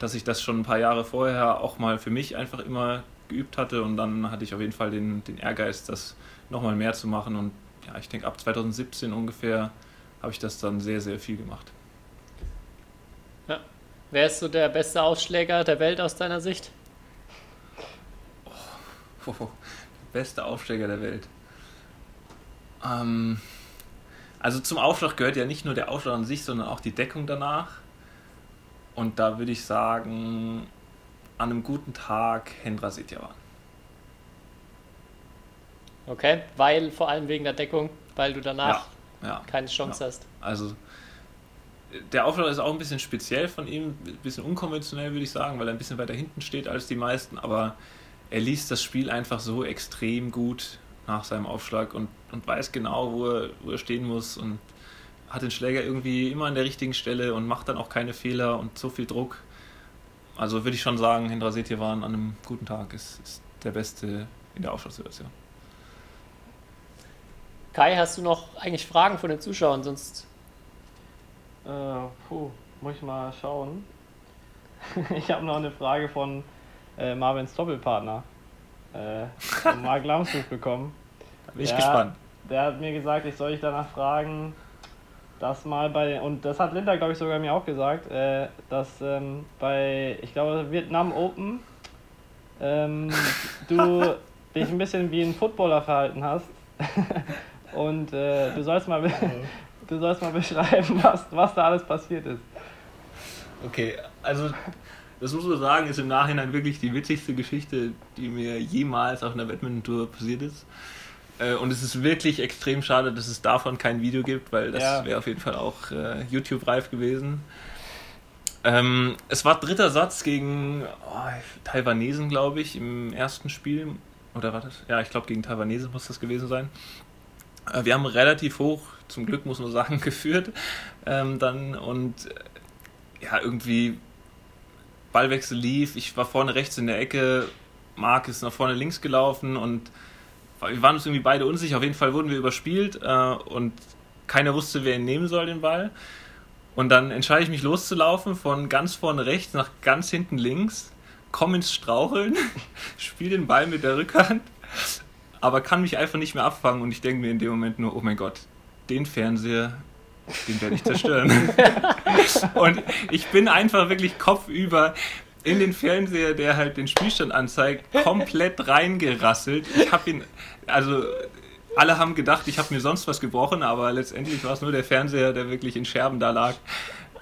dass ich das schon ein paar Jahre vorher auch mal für mich einfach immer geübt hatte und dann hatte ich auf jeden Fall den, den Ehrgeiz, das nochmal mehr zu machen. Und ja, ich denke ab 2017 ungefähr habe ich das dann sehr, sehr viel gemacht. Wer ist so der beste Aufschläger der Welt aus deiner Sicht? Oh, oh, beste Aufschläger der Welt. Ähm, also zum Aufschlag gehört ja nicht nur der Aufschlag an sich, sondern auch die Deckung danach. Und da würde ich sagen, an einem guten Tag Hendra Setjavan. Okay, weil vor allem wegen der Deckung, weil du danach ja, ja, keine Chance ja. hast. Also der Aufschlag ist auch ein bisschen speziell von ihm, ein bisschen unkonventionell würde ich sagen, weil er ein bisschen weiter hinten steht als die meisten, aber er liest das Spiel einfach so extrem gut nach seinem Aufschlag und, und weiß genau, wo er, wo er stehen muss und hat den Schläger irgendwie immer an der richtigen Stelle und macht dann auch keine Fehler und so viel Druck. Also würde ich schon sagen, Hendra Setjewan an einem guten Tag ist, ist der Beste in der Aufschlagssituation. Kai, hast du noch eigentlich Fragen von den Zuschauern? Sonst. Äh, puh, muss ich mal schauen. ich habe noch eine Frage von äh, Marvins Doppelpartner äh, Mark Lamsbuch bekommen. Da bin ich der, gespannt. Der hat mir gesagt, ich soll dich danach fragen, dass mal bei, und das hat Linda, glaube ich, sogar mir auch gesagt, äh, dass ähm, bei, ich glaube, Vietnam Open ähm, du dich ein bisschen wie ein Footballer verhalten hast. und äh, du, sollst mal, du sollst mal beschreiben, was, was da alles passiert ist. Okay, also das muss man sagen, ist im Nachhinein wirklich die witzigste Geschichte, die mir jemals auf einer Badminton-Tour passiert ist. Äh, und es ist wirklich extrem schade, dass es davon kein Video gibt, weil das ja. wäre auf jeden Fall auch äh, YouTube-reif gewesen. Ähm, es war dritter Satz gegen oh, Taiwanesen, glaube ich, im ersten Spiel. Oder war das? Ja, ich glaube, gegen Taiwanesen muss das gewesen sein. Äh, wir haben relativ hoch, zum Glück muss man sagen, geführt. Ähm, dann und äh, ja, irgendwie Ballwechsel lief, ich war vorne rechts in der Ecke, Marc ist nach vorne links gelaufen und wir waren uns irgendwie beide unsicher. Auf jeden Fall wurden wir überspielt äh, und keiner wusste, wer ihn nehmen soll, den Ball. Und dann entscheide ich mich loszulaufen von ganz vorne rechts nach ganz hinten links, komme ins Straucheln, spiele den Ball mit der Rückhand, aber kann mich einfach nicht mehr abfangen und ich denke mir in dem Moment nur, oh mein Gott, den Fernseher, den werde ich zerstören. und ich bin einfach wirklich kopfüber in den Fernseher, der halt den Spielstand anzeigt, komplett reingerasselt. Ich habe ihn, also alle haben gedacht, ich habe mir sonst was gebrochen, aber letztendlich war es nur der Fernseher, der wirklich in Scherben da lag.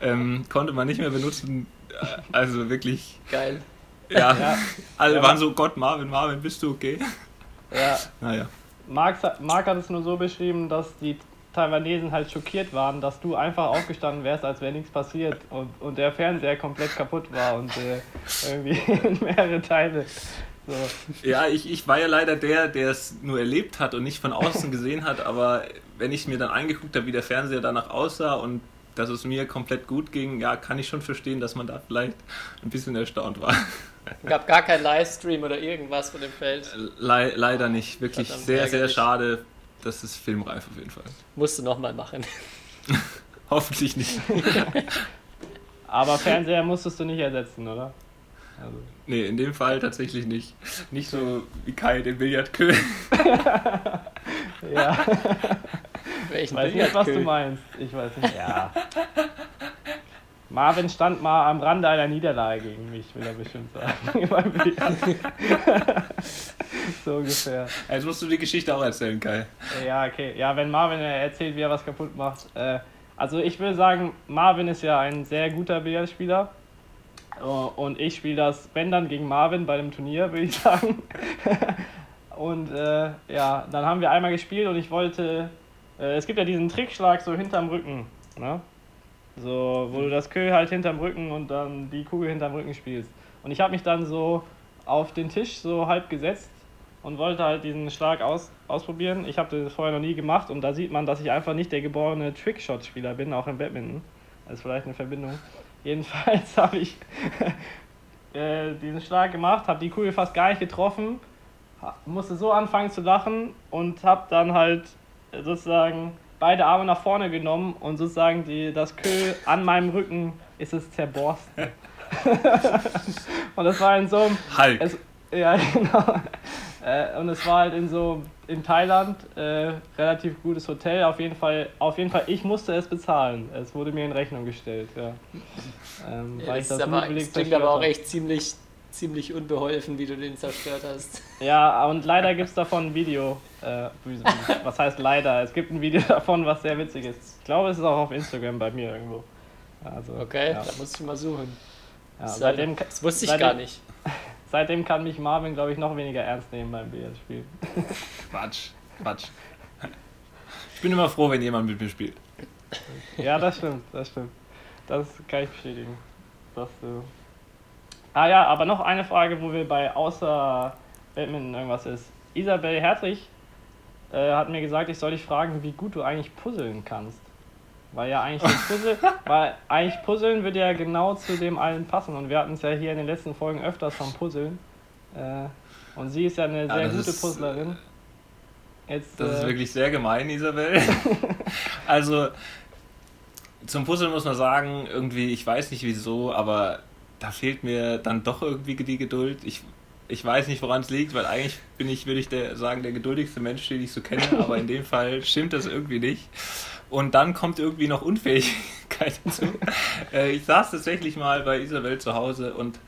Ähm, konnte man nicht mehr benutzen. Also wirklich. Geil. Ja, Ja. alle Ja, waren so, Gott, Marvin, Marvin, bist du okay? Ja, Naja. Marc, sa- Marc hat es nur so beschrieben, dass die Taiwanesen halt schockiert waren, dass du einfach aufgestanden wärst, als wäre nichts passiert und, und der Fernseher komplett kaputt war und äh, irgendwie in mehrere Teile. So. Ja, ich, ich war ja leider der, der es nur erlebt hat und nicht von außen gesehen hat, aber wenn ich mir dann angeguckt habe, wie der Fernseher danach aussah und dass es mir komplett gut ging, ja, kann ich schon verstehen, dass man da vielleicht ein bisschen erstaunt war. Gab gar keinen Livestream oder irgendwas von dem Feld. Le leider nicht. Wirklich Verdammt sehr, sehr schade. Das ist filmreif auf jeden Fall. Musst du nochmal machen. Hoffentlich nicht. Aber Fernseher musstest du nicht ersetzen, oder? Also, Nee, in dem Fall tatsächlich nicht. Nicht so wie Kai den Billardkö. ja, Welchen weiß nicht, was du meinst. Ich weiß nicht. Ja. Marvin stand mal am Rande einer Niederlage gegen mich, will er bestimmt sagen. So ungefähr. Jetzt musst du die Geschichte auch erzählen, Kai. Ja, okay. Ja, wenn Marvin äh, erzählt, wie er was kaputt macht. Äh, also ich will sagen, Marvin ist ja ein sehr guter Billardspieler. Äh, Und ich spiele das, wenn dann, gegen Marvin bei dem Turnier, würde ich sagen. und äh, ja, dann haben wir einmal gespielt und ich wollte. Äh, es gibt ja diesen Trickschlag so hinterm Rücken. Ne? So, wo du das Kö halt hinterm Rücken und dann die Kugel hinterm Rücken spielst. Und ich habe mich dann so auf den Tisch so halb gesetzt und wollte halt diesen Schlag aus, ausprobieren. Ich habe das vorher noch nie gemacht und da sieht man, dass ich einfach nicht der geborene Trickshot-Spieler bin, auch im Badminton. Das ist vielleicht eine Verbindung. Jedenfalls habe ich äh, diesen Schlag gemacht, habe die Kugel fast gar nicht getroffen, musste so anfangen zu lachen und habe dann halt sozusagen beide Arme nach vorne genommen und sozusagen die, das Kö an meinem Rücken ist es zerborsten. und das war in so einem Hulk. es, ja, genau. Äh, und es war halt in so in Thailand äh, relativ gutes Hotel. Auf jeden Fall, auf jeden Fall, ich musste es bezahlen. Es wurde mir in Rechnung gestellt, ja. Ähm, Ja, weil das, ich das ist aber, das klingt aber auch echt ziemlich, ziemlich unbeholfen, wie du den zerstört hast. Ja, und leider gibt es davon ein Video. Äh, was heißt leider? Es gibt ein Video davon, was sehr witzig ist. Ich glaube, es ist auch auf Instagram bei mir irgendwo. Also, Okay, Ja. da muss ich mal suchen. Ja, Das, seitdem, das wusste ich seitdem- gar nicht. seitdem kann mich Marvin, glaube ich, noch weniger ernst nehmen beim Billardspiel. Quatsch. Quatsch. Ich bin immer froh, wenn jemand mit mir spielt. Ja, das stimmt, das stimmt. Das kann ich bestätigen. Dass du ah ja, aber noch eine Frage, wo wir bei außer Badminton irgendwas ist. Isabel Hertrich äh, hat mir gesagt, ich soll dich fragen, wie gut du eigentlich puzzeln kannst. Weil ja eigentlich Puzzle, weil eigentlich Puzzeln würde ja genau zu dem allen passen. Und wir hatten es ja hier in den letzten Folgen öfters vom Puzzeln. Äh, und sie ist ja eine Ja, sehr das gute ist, Puzzlerin. Jetzt, Das ist äh, wirklich sehr gemein, Isabel. also, zum Puzzle muss man sagen, irgendwie, ich weiß nicht wieso, aber da fehlt mir dann doch irgendwie die Geduld. Ich, ich weiß nicht, woran es liegt, weil eigentlich bin ich, würde ich der, sagen, der geduldigste Mensch, den ich so kenne, aber in dem Fall stimmt das irgendwie nicht. Und dann kommt irgendwie noch Unfähigkeit hinzu. Äh, ich saß tatsächlich mal bei Isabel zu Hause und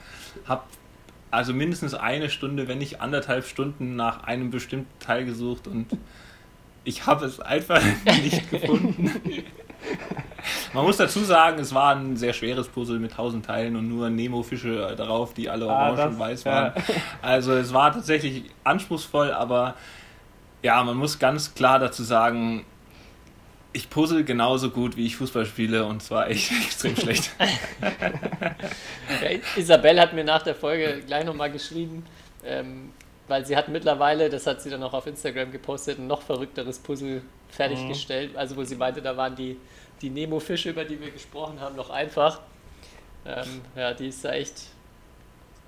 habe also mindestens eine Stunde, wenn nicht anderthalb Stunden nach einem bestimmten Teil gesucht und ich habe es einfach nicht gefunden. Man muss dazu sagen, es war ein sehr schweres Puzzle mit tausend Teilen und nur Nemo-Fische darauf, die alle Ah, orange das- und weiß ja. waren. Also es war tatsächlich anspruchsvoll, aber ja, man muss ganz klar dazu sagen, ich puzzle genauso gut, wie ich Fußball spiele und zwar echt extrem schlecht. Ja, Isabel hat mir nach der Folge gleich nochmal geschrieben, ähm, weil sie hat mittlerweile, das hat sie dann auch auf Instagram gepostet, ein noch verrückteres Puzzle fertiggestellt. Also wo sie meinte, da waren die, die Nemo-Fische, über die wir gesprochen haben, noch einfach. Ähm, ja, die ist da echt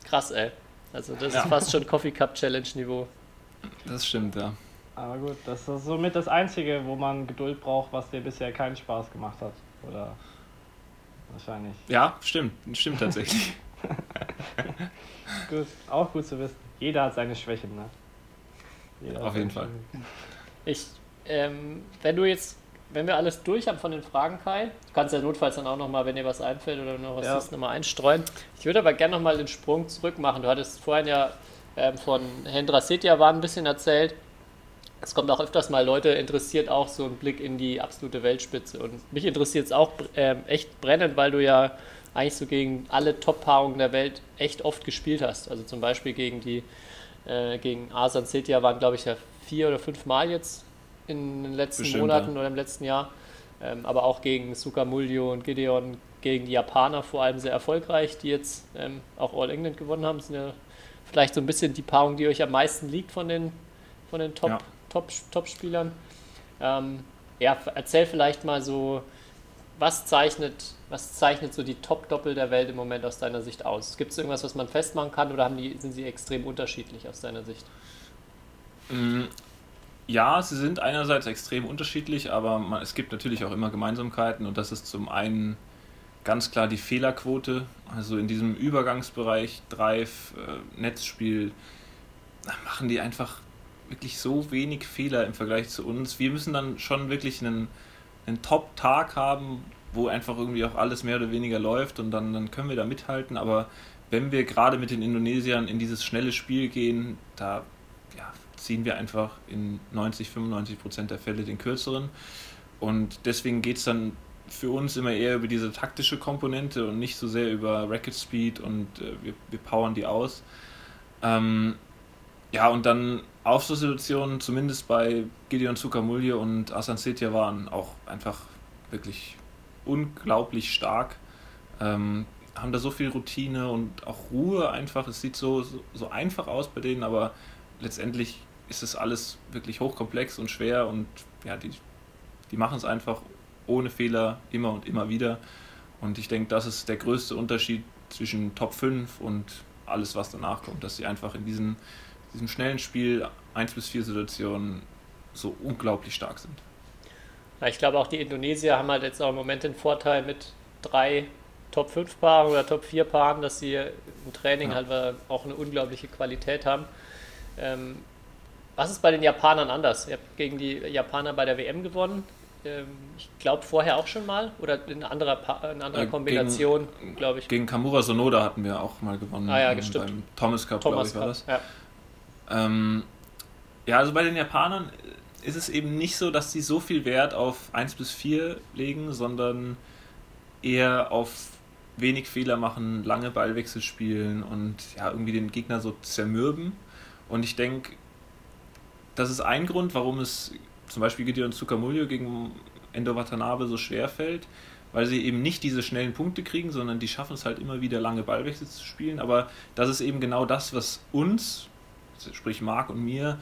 krass, ey. Also das Ja. ist fast schon Coffee Cup Challenge Niveau. Das stimmt, ja. Aber gut, das ist somit das Einzige, wo man Geduld braucht, was dir bisher keinen Spaß gemacht hat. Oder wahrscheinlich. Ja, stimmt. Stimmt tatsächlich. gut, auch gut zu wissen. Jeder hat seine Schwächen, ne? Jeder Auf jeden Fall. Ich, ähm, wenn du jetzt, wenn wir alles durch haben von den Fragen, Kai, du kannst ja notfalls dann auch nochmal, wenn dir was einfällt oder noch was ja. ist, nochmal einstreuen. Ich würde aber gerne nochmal den Sprung zurück machen. Du hattest vorhin ja ähm, von Hendra Setja war ein bisschen erzählt. Es kommt auch öfters mal Leute interessiert auch so ein Blick in die absolute Weltspitze. Und mich interessiert es auch ähm, echt brennend, weil du ja eigentlich so gegen alle Top-Paarungen der Welt echt oft gespielt hast. Also zum Beispiel gegen die äh, gegen Asan Setja waren, glaube ich, ja vier oder fünf Mal jetzt in den letzten Bestimmt, Monaten ja. oder im letzten Jahr. Ähm, aber auch gegen Sukamuljo und Gideon, gegen die Japaner vor allem sehr erfolgreich, die jetzt ähm, auch All England gewonnen haben. Das sind ja vielleicht so ein bisschen die Paarung, die euch am meisten liegt von den, von den Top, ja. Top, Top-Spielern. Ähm, ja, erzähl vielleicht mal so, was zeichnet, was zeichnet so die Top-Doppel der Welt im Moment aus deiner Sicht aus? Gibt es irgendwas, was man festmachen kann oder haben die, sind sie extrem unterschiedlich aus deiner Sicht? Ja, sie sind einerseits extrem unterschiedlich, aber man, es gibt natürlich auch immer Gemeinsamkeiten und das ist zum einen ganz klar die Fehlerquote. Also in diesem Übergangsbereich Drive, äh, Netzspiel, machen die einfach wirklich so wenig Fehler im Vergleich zu uns. Wir müssen dann schon wirklich einen einen Top-Tag haben, wo einfach irgendwie auch alles mehr oder weniger läuft und dann, dann können wir da mithalten. Aber wenn wir gerade mit den Indonesiern in dieses schnelle Spiel gehen, da ja, ziehen wir einfach in 90, 95 Prozent der Fälle den kürzeren. Und deswegen geht es dann für uns immer eher über diese taktische Komponente und nicht so sehr über Racket Speed und äh, wir, wir powern die aus. Ähm, ja, und dann Aufschlusssituationen, zumindest bei Gideon Zuckermulje und Asan Setya, waren auch einfach wirklich unglaublich stark. Ähm, haben da so viel Routine und auch Ruhe einfach. Es sieht so, so, so, einfach aus bei denen, aber letztendlich ist es alles wirklich hochkomplex und schwer und ja, die, die machen es einfach ohne Fehler immer und immer wieder. Und ich denke, das ist der größte Unterschied zwischen Top 5 und alles, was danach kommt, dass sie einfach in diesen diesem schnellen Spiel 1 bis 4 Situationen so unglaublich stark sind. Ja, ich glaube auch die Indonesier haben halt jetzt auch im Moment den Vorteil mit drei Top 5 Paaren oder Top 4 Paaren, dass sie im Training ja. halt auch eine unglaubliche Qualität haben. Ähm, was ist bei den Japanern anders? Ihr habt gegen die Japaner bei der WM gewonnen. Ähm, ich glaube vorher auch schon mal oder in anderer, pa in anderer äh, Kombination, glaube ich. Gegen Kamura Sonoda hatten wir auch mal gewonnen. Ah ja, gestimmt. Beim Thomas Cup, glaube ich, war das. Ja. Ähm, ja, also bei den Japanern ist es eben nicht so, dass sie so viel Wert auf 1 bis 4 legen, sondern eher auf wenig Fehler machen, lange Ballwechsel spielen und ja, irgendwie den Gegner so zermürben. Und ich denke, das ist ein Grund, warum es zum Beispiel Gideon Tsukamulyo gegen Endo Watanabe so schwer fällt, weil sie eben nicht diese schnellen Punkte kriegen, sondern die schaffen es halt immer wieder lange Ballwechsel zu spielen. Aber das ist eben genau das, was uns sprich Marc und mir,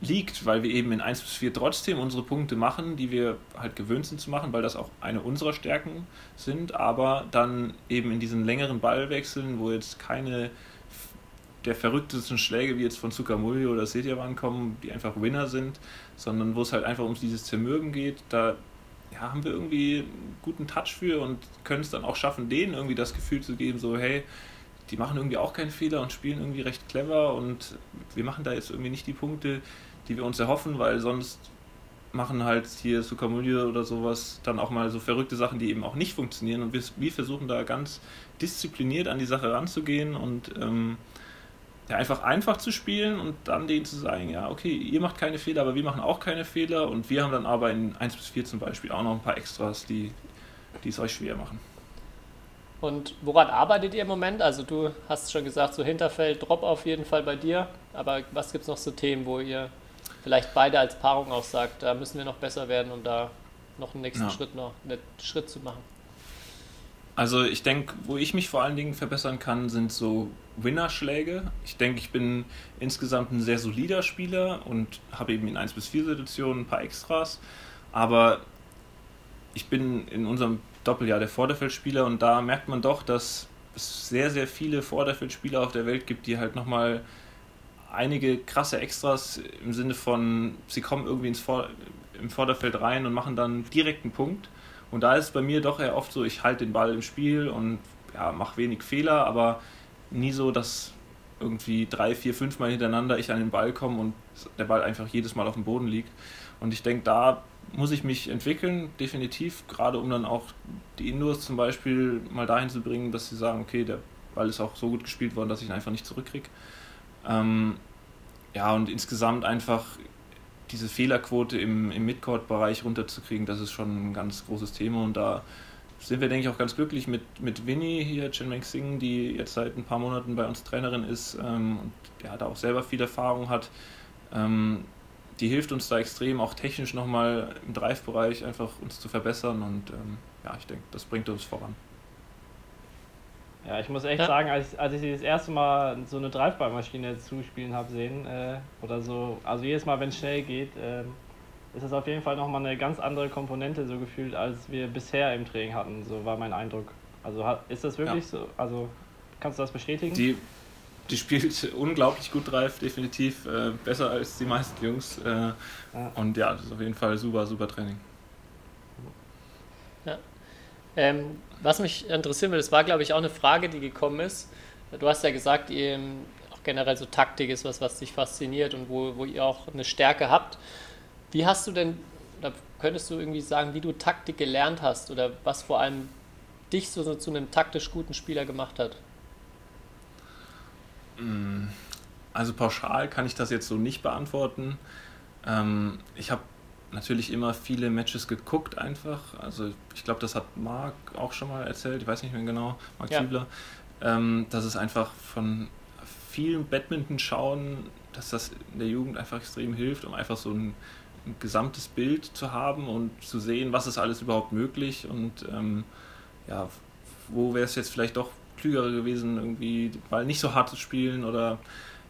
liegt, weil wir eben in 1 bis 4 trotzdem unsere Punkte machen, die wir halt gewöhnt sind zu machen, weil das auch eine unserer Stärken sind, aber dann eben in diesen längeren Ballwechseln, wo jetzt keine der verrücktesten Schläge wie jetzt von Zuckermulli oder Setiawan kommen, die einfach Winner sind, sondern wo es halt einfach um dieses Zermürben geht, da ja, haben wir irgendwie einen guten Touch für und können es dann auch schaffen, denen irgendwie das Gefühl zu geben, so hey, die machen irgendwie auch keinen Fehler und spielen irgendwie recht clever und wir machen da jetzt irgendwie nicht die Punkte, die wir uns erhoffen, weil sonst machen halt hier Sukamulje oder sowas dann auch mal so verrückte Sachen, die eben auch nicht funktionieren und wir, wir versuchen da ganz diszipliniert an die Sache ranzugehen und ähm, ja, einfach einfach zu spielen und dann denen zu sagen, ja, okay, ihr macht keine Fehler, aber wir machen auch keine Fehler und wir haben dann aber in 1 bis 4 zum Beispiel auch noch ein paar Extras, die, die es euch schwer machen. Und woran arbeitet ihr im Moment? Also du hast schon gesagt, so Hinterfeld, Drop auf jeden Fall bei dir. Aber was gibt es noch so Themen, wo ihr vielleicht beide als Paarung auch sagt, da müssen wir noch besser werden, um da noch einen nächsten ja. Schritt noch einen Schritt zu machen? Also ich denke, wo ich mich vor allen Dingen verbessern kann, sind so Winnerschläge. Ich denke, ich bin insgesamt ein sehr solider Spieler und habe eben in 1 bis 4 Situationen ein paar Extras. Aber ich bin in unserem Doppeljahr der Vorderfeldspieler und da merkt man doch, dass es sehr, sehr viele Vorderfeldspieler auf der Welt gibt, die halt nochmal einige krasse Extras im Sinne von, sie kommen irgendwie ins Vor im Vorderfeld rein und machen dann direkt einen Punkt. Und da ist es bei mir doch eher oft so, ich halte den Ball im Spiel und ja, mache wenig Fehler, aber nie so, dass irgendwie drei, vier, fünf Mal hintereinander ich an den Ball komme und der Ball einfach jedes Mal auf dem Boden liegt. Und ich denke, da muss ich mich entwickeln, definitiv, gerade um dann auch die Indoors zum Beispiel mal dahin zu bringen, dass sie sagen, okay, der Ball ist auch so gut gespielt worden, dass ich ihn einfach nicht zurückkriege. Ähm, ja, und insgesamt einfach diese Fehlerquote im, im Midcourt-Bereich runterzukriegen, das ist schon ein ganz großes Thema und da sind wir, denke ich, auch ganz glücklich mit, mit Winnie hier, Chen Meng die jetzt seit ein paar Monaten bei uns Trainerin ist ähm, und ja, da auch selber viel Erfahrung hat. Ähm, die hilft uns da extrem, auch technisch nochmal im Drive-Bereich einfach uns zu verbessern und ähm, ja, ich denke, das bringt uns voran. Ja, ich muss echt Ja. sagen, als, als ich sie das erste Mal so eine Drive-By-Maschine zuspielen habe sehen, äh, oder so, also jedes Mal, wenn es schnell geht, ähm, ist das auf jeden Fall nochmal eine ganz andere Komponente so gefühlt, als wir bisher im Training hatten, so war mein Eindruck. Also ist das wirklich so, also kannst du das bestätigen? Die, die spielt unglaublich gut Drive, definitiv äh, besser als die meisten Jungs. Äh, Ja. Und ja, das ist auf jeden Fall super, super Training. Ähm, was mich interessieren würde, das war, glaube ich, auch eine Frage, die gekommen ist. Du hast ja gesagt, ähm, auch generell so Taktik ist was, was dich fasziniert und wo, wo ihr auch eine Stärke habt. Wie hast du denn, oder könntest du irgendwie sagen, wie du Taktik gelernt hast oder was vor allem dich so, so zu einem taktisch guten Spieler gemacht hat? Also pauschal kann ich das jetzt so nicht beantworten. Ähm, ich habe natürlich immer viele Matches geguckt einfach. Also ich glaube, das hat Marc auch schon mal erzählt, ich weiß nicht mehr genau, Marc Ja. Ziebler, ähm, dass es einfach von vielen Badminton schauen, dass das in der Jugend einfach extrem hilft, um einfach so ein, ein gesamtes Bild zu haben und zu sehen, was ist alles überhaupt möglich und ähm, ja, wo wäre es jetzt vielleicht doch klüger gewesen, irgendwie den Ball nicht so hart zu spielen oder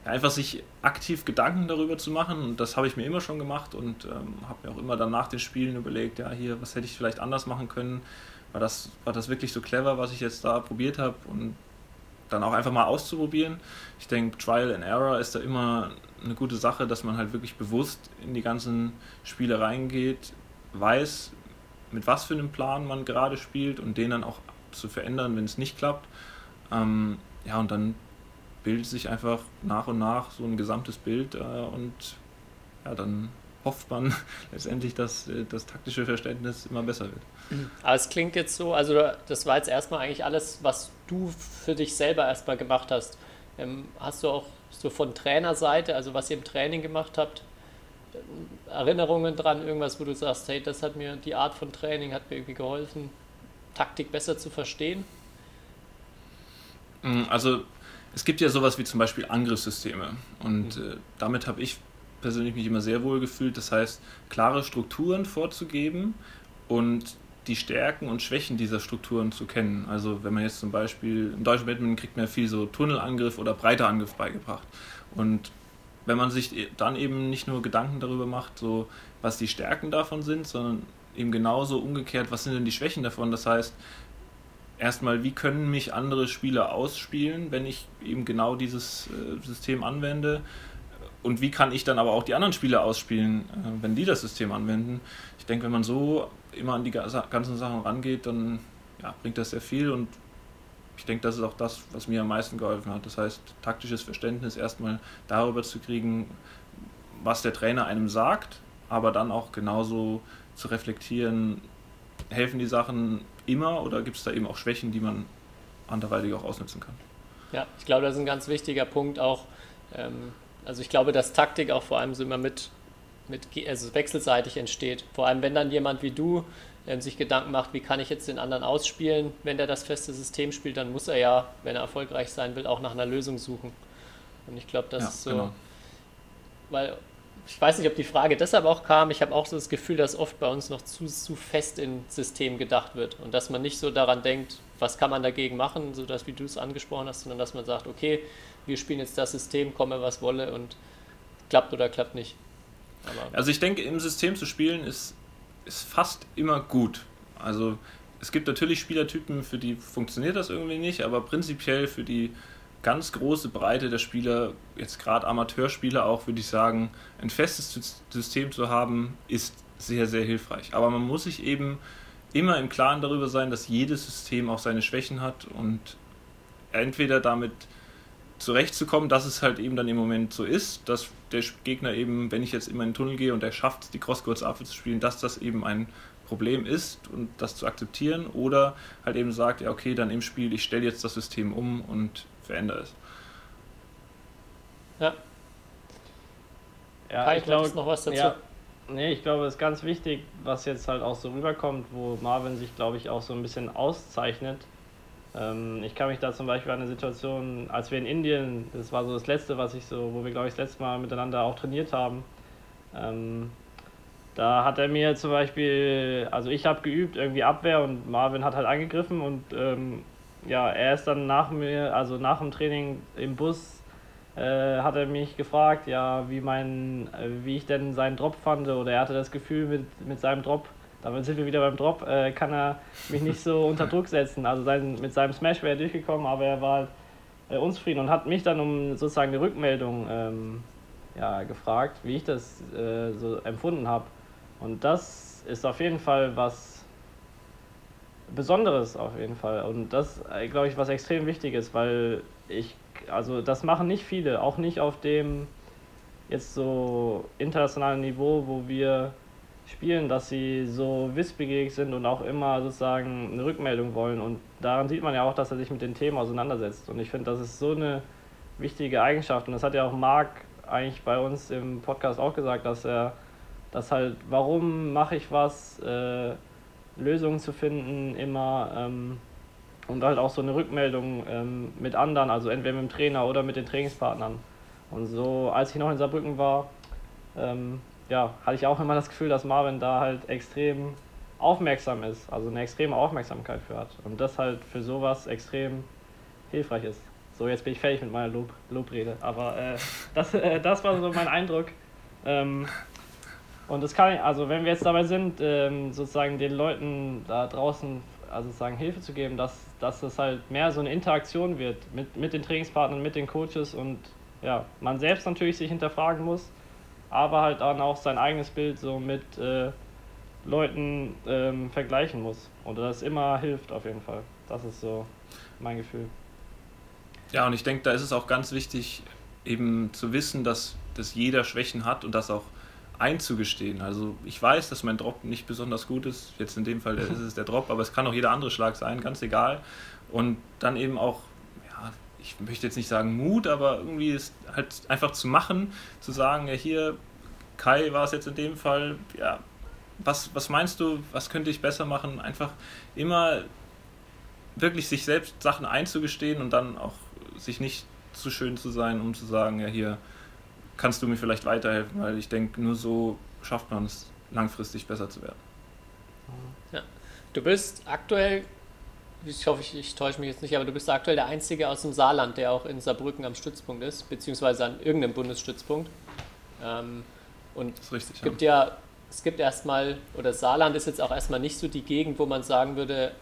einfach sich aktiv Gedanken darüber zu machen. Und das habe ich mir immer schon gemacht und ähm, habe mir auch immer dann nach den Spielen überlegt, ja, hier, was hätte ich vielleicht anders machen können? War das, war das wirklich so clever, was ich jetzt da probiert habe? Und dann auch einfach mal auszuprobieren. Ich denke, Trial and Error ist da immer eine gute Sache, dass man halt wirklich bewusst in die ganzen Spiele reingeht, weiß, mit was für einem Plan man gerade spielt und den dann auch zu verändern, wenn es nicht klappt. Ähm, ja, und dann bildet sich einfach nach und nach so ein gesamtes Bild äh, und ja, dann hofft man letztendlich, dass äh, das taktische Verständnis immer besser wird. Aber es klingt jetzt so, also das war jetzt erstmal eigentlich alles, was du für dich selber erstmal gemacht hast. Ähm, hast du auch so von Trainerseite, also was ihr im Training gemacht habt, Erinnerungen dran, irgendwas, wo du sagst, hey, das hat mir, die Art von Training hat mir irgendwie geholfen, Taktik besser zu verstehen? Mm, Also es gibt ja sowas wie zum Beispiel Angriffssysteme und äh, damit habe ich persönlich mich immer sehr wohl gefühlt. Das heißt, klare Strukturen vorzugeben und die Stärken und Schwächen dieser Strukturen zu kennen. Also wenn man jetzt zum Beispiel im deutschen Badminton kriegt man ja viel so Tunnelangriff oder breiter Angriff beigebracht. Und wenn man sich dann eben nicht nur Gedanken darüber macht, so was die Stärken davon sind, sondern eben genauso umgekehrt, was sind denn die Schwächen davon? Das heißt, erstmal, wie können mich andere Spieler ausspielen, wenn ich eben genau dieses äh, System anwende? Und wie kann ich dann aber auch die anderen Spieler ausspielen, äh, wenn die das System anwenden? Ich denke, wenn man so immer an die ga- ganzen Sachen rangeht, dann ja, bringt das sehr viel und ich denke, das ist auch das, was mir am meisten geholfen hat. Das heißt, taktisches Verständnis erstmal darüber zu kriegen, was der Trainer einem sagt, aber dann auch genauso zu reflektieren, helfen die Sachen immer oder gibt es da eben auch Schwächen, die man anderweitig auch ausnutzen kann? Ja, ich glaube, das ist ein ganz wichtiger Punkt auch. Ähm, also ich glaube, dass Taktik auch vor allem so immer mit, mit also wechselseitig entsteht. Vor allem, wenn dann jemand wie du ähm, sich Gedanken macht, wie kann ich jetzt den anderen ausspielen, wenn der das feste System spielt, dann muss er ja, wenn er erfolgreich sein will, auch nach einer Lösung suchen. Und ich glaube, das Ja, ist so, genau. weil ich weiß nicht, ob die Frage deshalb auch kam. Ich habe auch so das Gefühl, dass oft bei uns noch zu, zu fest in System gedacht wird und dass man nicht so daran denkt, was kann man dagegen machen, so dass wie du es angesprochen hast, sondern dass man sagt, okay, wir spielen jetzt das System, komme was wolle und klappt oder klappt nicht. Aber Also ich denke, im System zu spielen ist, ist fast immer gut. Also es gibt natürlich Spielertypen, für die funktioniert das irgendwie nicht, aber prinzipiell für die ganz große Breite der Spieler, jetzt gerade Amateurspieler auch, würde ich sagen, ein festes Sys- System zu haben, ist sehr, sehr hilfreich. Aber man muss sich eben immer im Klaren darüber sein, dass jedes System auch seine Schwächen hat und entweder damit zurechtzukommen, dass es halt eben dann im Moment so ist, dass der Gegner eben, wenn ich jetzt immer in den Tunnel gehe und er schafft, die Crosscourts Apfel zu spielen, dass das eben ein Problem ist und das zu akzeptieren oder halt eben sagt, ja okay, dann im Spiel, ich stelle jetzt das System um und verändere es. Ja. Ja, Kai, ich glaube, noch was dazu? Ja, nee, ich glaube, es ist ganz wichtig, was jetzt halt auch so rüberkommt, wo Marvin sich, glaube ich, auch so ein bisschen auszeichnet. Ähm, ich kann mich da zum Beispiel an eine Situation, als wir in Indien, das war so das letzte, was ich so, wo wir, glaube ich, das letzte Mal miteinander auch trainiert haben. Ähm, da hat er mir zum Beispiel, also ich habe geübt, irgendwie Abwehr und Marvin hat halt angegriffen und ähm, ja, er ist dann nach mir, also nach dem Training im Bus, äh, hat er mich gefragt, ja, wie mein, äh, wie ich denn seinen Drop fand oder er hatte das Gefühl mit, mit seinem Drop, damit sind wir wieder beim Drop, äh, kann er mich nicht so unter Druck setzen. Also sein, mit seinem Smash wäre er durchgekommen, aber er war halt äh, unzufrieden und hat mich dann um sozusagen eine Rückmeldung ähm, ja, gefragt, wie ich das äh, so empfunden habe. Und das ist auf jeden Fall was Besonderes auf jeden Fall. Und das, äh, glaube ich, was extrem wichtig ist, weil ich, also das machen nicht viele, auch nicht auf dem jetzt so internationalen Niveau, wo wir spielen, dass sie so wissbegierig sind und auch immer sozusagen eine Rückmeldung wollen. Und daran sieht man ja auch, dass er sich mit den Themen auseinandersetzt. Und ich finde, das ist so eine wichtige Eigenschaft. Und das hat ja auch Marc eigentlich bei uns im Podcast auch gesagt, dass er dass halt, warum mache ich was, äh, Lösungen zu finden immer ähm, und halt auch so eine Rückmeldung ähm, mit anderen, also entweder mit dem Trainer oder mit den Trainingspartnern. Und so, als ich noch in Saarbrücken war, ähm, ja, hatte ich auch immer das Gefühl, dass Marvin da halt extrem aufmerksam ist, also eine extreme Aufmerksamkeit für hat. Und das halt für sowas extrem hilfreich ist. So, jetzt bin ich fertig mit meiner Lob Lobrede, aber äh, das, äh, das war so mein Eindruck. Ähm, und es kann, also wenn wir jetzt dabei sind, ähm, sozusagen den Leuten da draußen also sozusagen Hilfe zu geben, dass, dass es halt mehr so eine Interaktion wird mit, mit den Trainingspartnern, mit den Coaches und ja, man selbst natürlich sich hinterfragen muss, aber halt dann auch sein eigenes Bild so mit äh, Leuten ähm, vergleichen muss. Und das immer hilft auf jeden Fall. Das ist so mein Gefühl. Ja, und ich denke, da ist es auch ganz wichtig, eben zu wissen, dass, dass jeder Schwächen hat und dass auch einzugestehen. Also ich weiß, dass mein Drop nicht besonders gut ist. Jetzt in dem Fall ist es der Drop, aber es kann auch jeder andere Schlag sein, ganz egal. Und dann eben auch, ja, ich möchte jetzt nicht sagen Mut, aber irgendwie ist halt einfach zu machen, zu sagen, ja hier, Kai war es jetzt in dem Fall, ja, was, was meinst du, was könnte ich besser machen? Einfach immer wirklich sich selbst Sachen einzugestehen und dann auch sich nicht zu schön zu sein, um zu sagen, ja hier, kannst du mir vielleicht weiterhelfen, weil ich denke, nur so schafft man es langfristig besser zu werden. Ja. Du bist aktuell, ich hoffe, ich, ich täusche mich jetzt nicht, aber du bist aktuell der Einzige aus dem Saarland, der auch in Saarbrücken am Stützpunkt ist, beziehungsweise an irgendeinem Bundesstützpunkt. Ähm, und richtig, es gibt ja, ja es gibt erstmal, oder Saarland ist jetzt auch erstmal nicht so die Gegend, wo man sagen würde,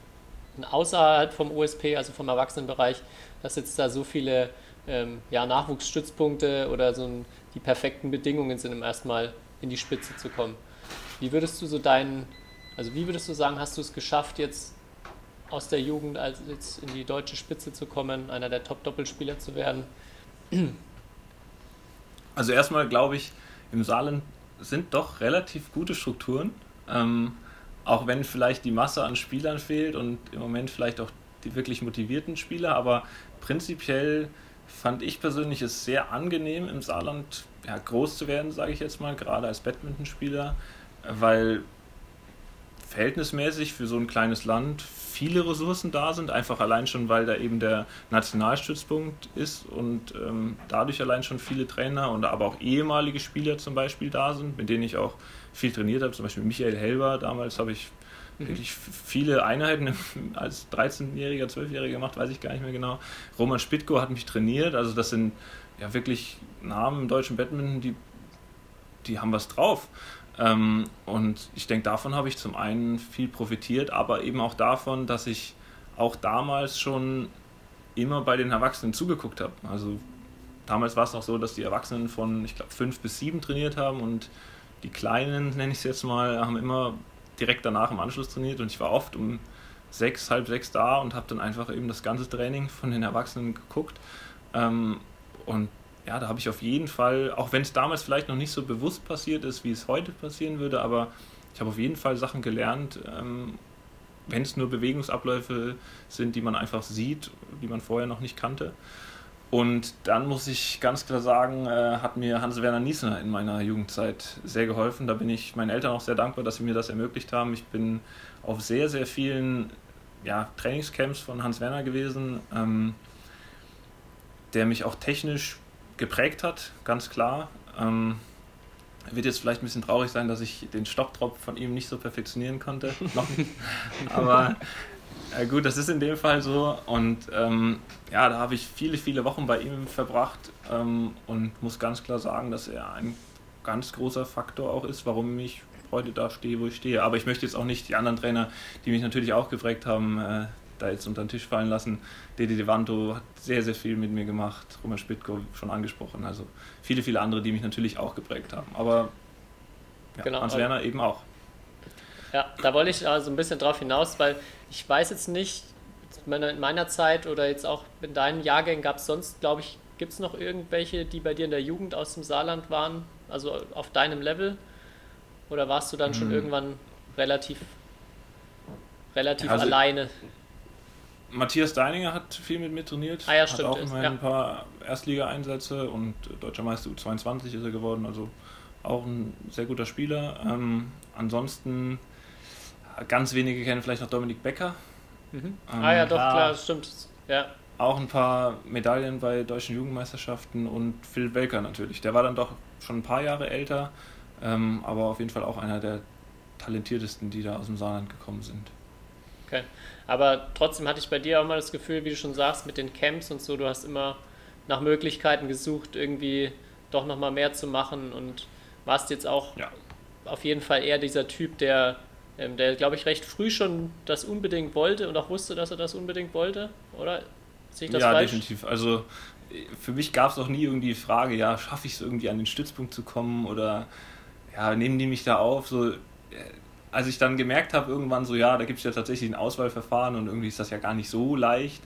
außerhalb vom USP, also vom Erwachsenenbereich, dass jetzt da so viele ähm, ja, Nachwuchsstützpunkte oder so ein die perfekten Bedingungen sind, um erstmal in die Spitze zu kommen. Wie würdest du so deinen, also wie würdest du sagen, hast du es geschafft, jetzt aus der Jugend als jetzt in die deutsche Spitze zu kommen, einer der Top-Doppelspieler zu werden? Also erstmal glaube ich, im Saarland sind doch relativ gute Strukturen. Ähm, auch wenn vielleicht die Masse an Spielern fehlt und im Moment vielleicht auch die wirklich motivierten Spieler, aber prinzipiell fand ich persönlich es sehr angenehm, im Saarland ja, groß zu werden, sage ich jetzt mal, gerade als Badmintonspieler, weil verhältnismäßig für so ein kleines Land viele Ressourcen da sind, einfach allein schon, weil da eben der Nationalstützpunkt ist und ähm, dadurch allein schon viele Trainer und aber auch ehemalige Spieler zum Beispiel da sind, mit denen ich auch viel trainiert habe, zum Beispiel Michael Helber, damals habe ich Mhm. wirklich viele Einheiten als 13-Jähriger, 12-Jähriger gemacht, weiß ich gar nicht mehr genau. Roman Spitko hat mich trainiert, also das sind ja wirklich Namen im deutschen Badminton, die, die haben was drauf. Ähm, und ich denke, davon habe ich zum einen viel profitiert, aber eben auch davon, dass ich auch damals schon immer bei den Erwachsenen zugeguckt habe. Also damals war es noch so, dass die Erwachsenen von, ich glaube, fünf bis sieben trainiert haben und die Kleinen, nenne ich es jetzt mal, haben immer direkt danach im Anschluss trainiert und ich war oft um sechs, halb sechs da und habe dann einfach eben das ganze Training von den Erwachsenen geguckt. Ähm, und ja, da habe ich auf jeden Fall, auch wenn es damals vielleicht noch nicht so bewusst passiert ist, wie es heute passieren würde, aber ich habe auf jeden Fall Sachen gelernt, ähm, wenn es nur Bewegungsabläufe sind, die man einfach sieht, die man vorher noch nicht kannte. Und dann muss ich ganz klar sagen, äh, hat mir Hans-Werner Niesner in meiner Jugendzeit sehr geholfen. Da bin ich meinen Eltern auch sehr dankbar, dass sie mir das ermöglicht haben. Ich bin auf sehr, sehr vielen ja, Trainingscamps von Hans-Werner gewesen, ähm, der mich auch technisch geprägt hat, ganz klar. Ähm, wird jetzt vielleicht ein bisschen traurig sein, dass ich den Stockdrop von ihm nicht so perfektionieren konnte. Noch nicht. Aber äh, gut, das ist in dem Fall so. Und ähm, ja, da habe ich viele, viele Wochen bei ihm verbracht ähm, und muss ganz klar sagen, dass er ein ganz großer Faktor auch ist, warum ich heute da stehe, wo ich stehe. Aber ich möchte jetzt auch nicht die anderen Trainer, die mich natürlich auch geprägt haben, äh, da jetzt unter den Tisch fallen lassen. Dede Devanto hat sehr, sehr viel mit mir gemacht. Roman Spitko schon angesprochen. Also viele, viele andere, die mich natürlich auch geprägt haben. Aber ja, genau, Hans Werner eben auch. Ja, da wollte ich also ein bisschen drauf hinaus, weil ich weiß jetzt nicht, in meiner Zeit oder jetzt auch in deinen Jahrgängen gab es sonst, glaube ich, gibt es noch irgendwelche, die bei dir in der Jugend aus dem Saarland waren, also auf deinem Level? Oder warst du dann schon hm. irgendwann relativ, relativ also, alleine? Matthias Deininger hat viel mit mir trainiert. Ah, ja, hat stimmt. auch immerhin ja. ein paar Erstliga-Einsätze und Deutscher Meister U22 ist er geworden, also auch ein sehr guter Spieler. Ähm, ansonsten Ganz wenige kennen vielleicht noch Dominik Becker. Mhm. Ähm, ah ja, doch, klar, klar stimmt. Ja. Auch ein paar Medaillen bei deutschen Jugendmeisterschaften und Phil Welker natürlich. Der war dann doch schon ein paar Jahre älter, ähm, aber auf jeden Fall auch einer der talentiertesten, die da aus dem Saarland gekommen sind. Okay. Aber trotzdem hatte ich bei dir auch mal das Gefühl, wie du schon sagst, mit den Camps und so, du hast immer nach Möglichkeiten gesucht, irgendwie doch nochmal mehr zu machen und warst jetzt auch ja. auf jeden Fall eher dieser Typ, der ähm, der, glaube ich, recht früh schon das unbedingt wollte und auch wusste, dass er das unbedingt wollte, oder? Sehe ich das ja, falsch? definitiv. Also für mich gab es auch nie irgendwie die Frage, ja, schaffe ich es irgendwie an den Stützpunkt zu kommen oder ja, nehmen die mich da auf? So, äh, als ich dann gemerkt habe, irgendwann so, ja, da gibt es ja tatsächlich ein Auswahlverfahren und irgendwie ist das ja gar nicht so leicht.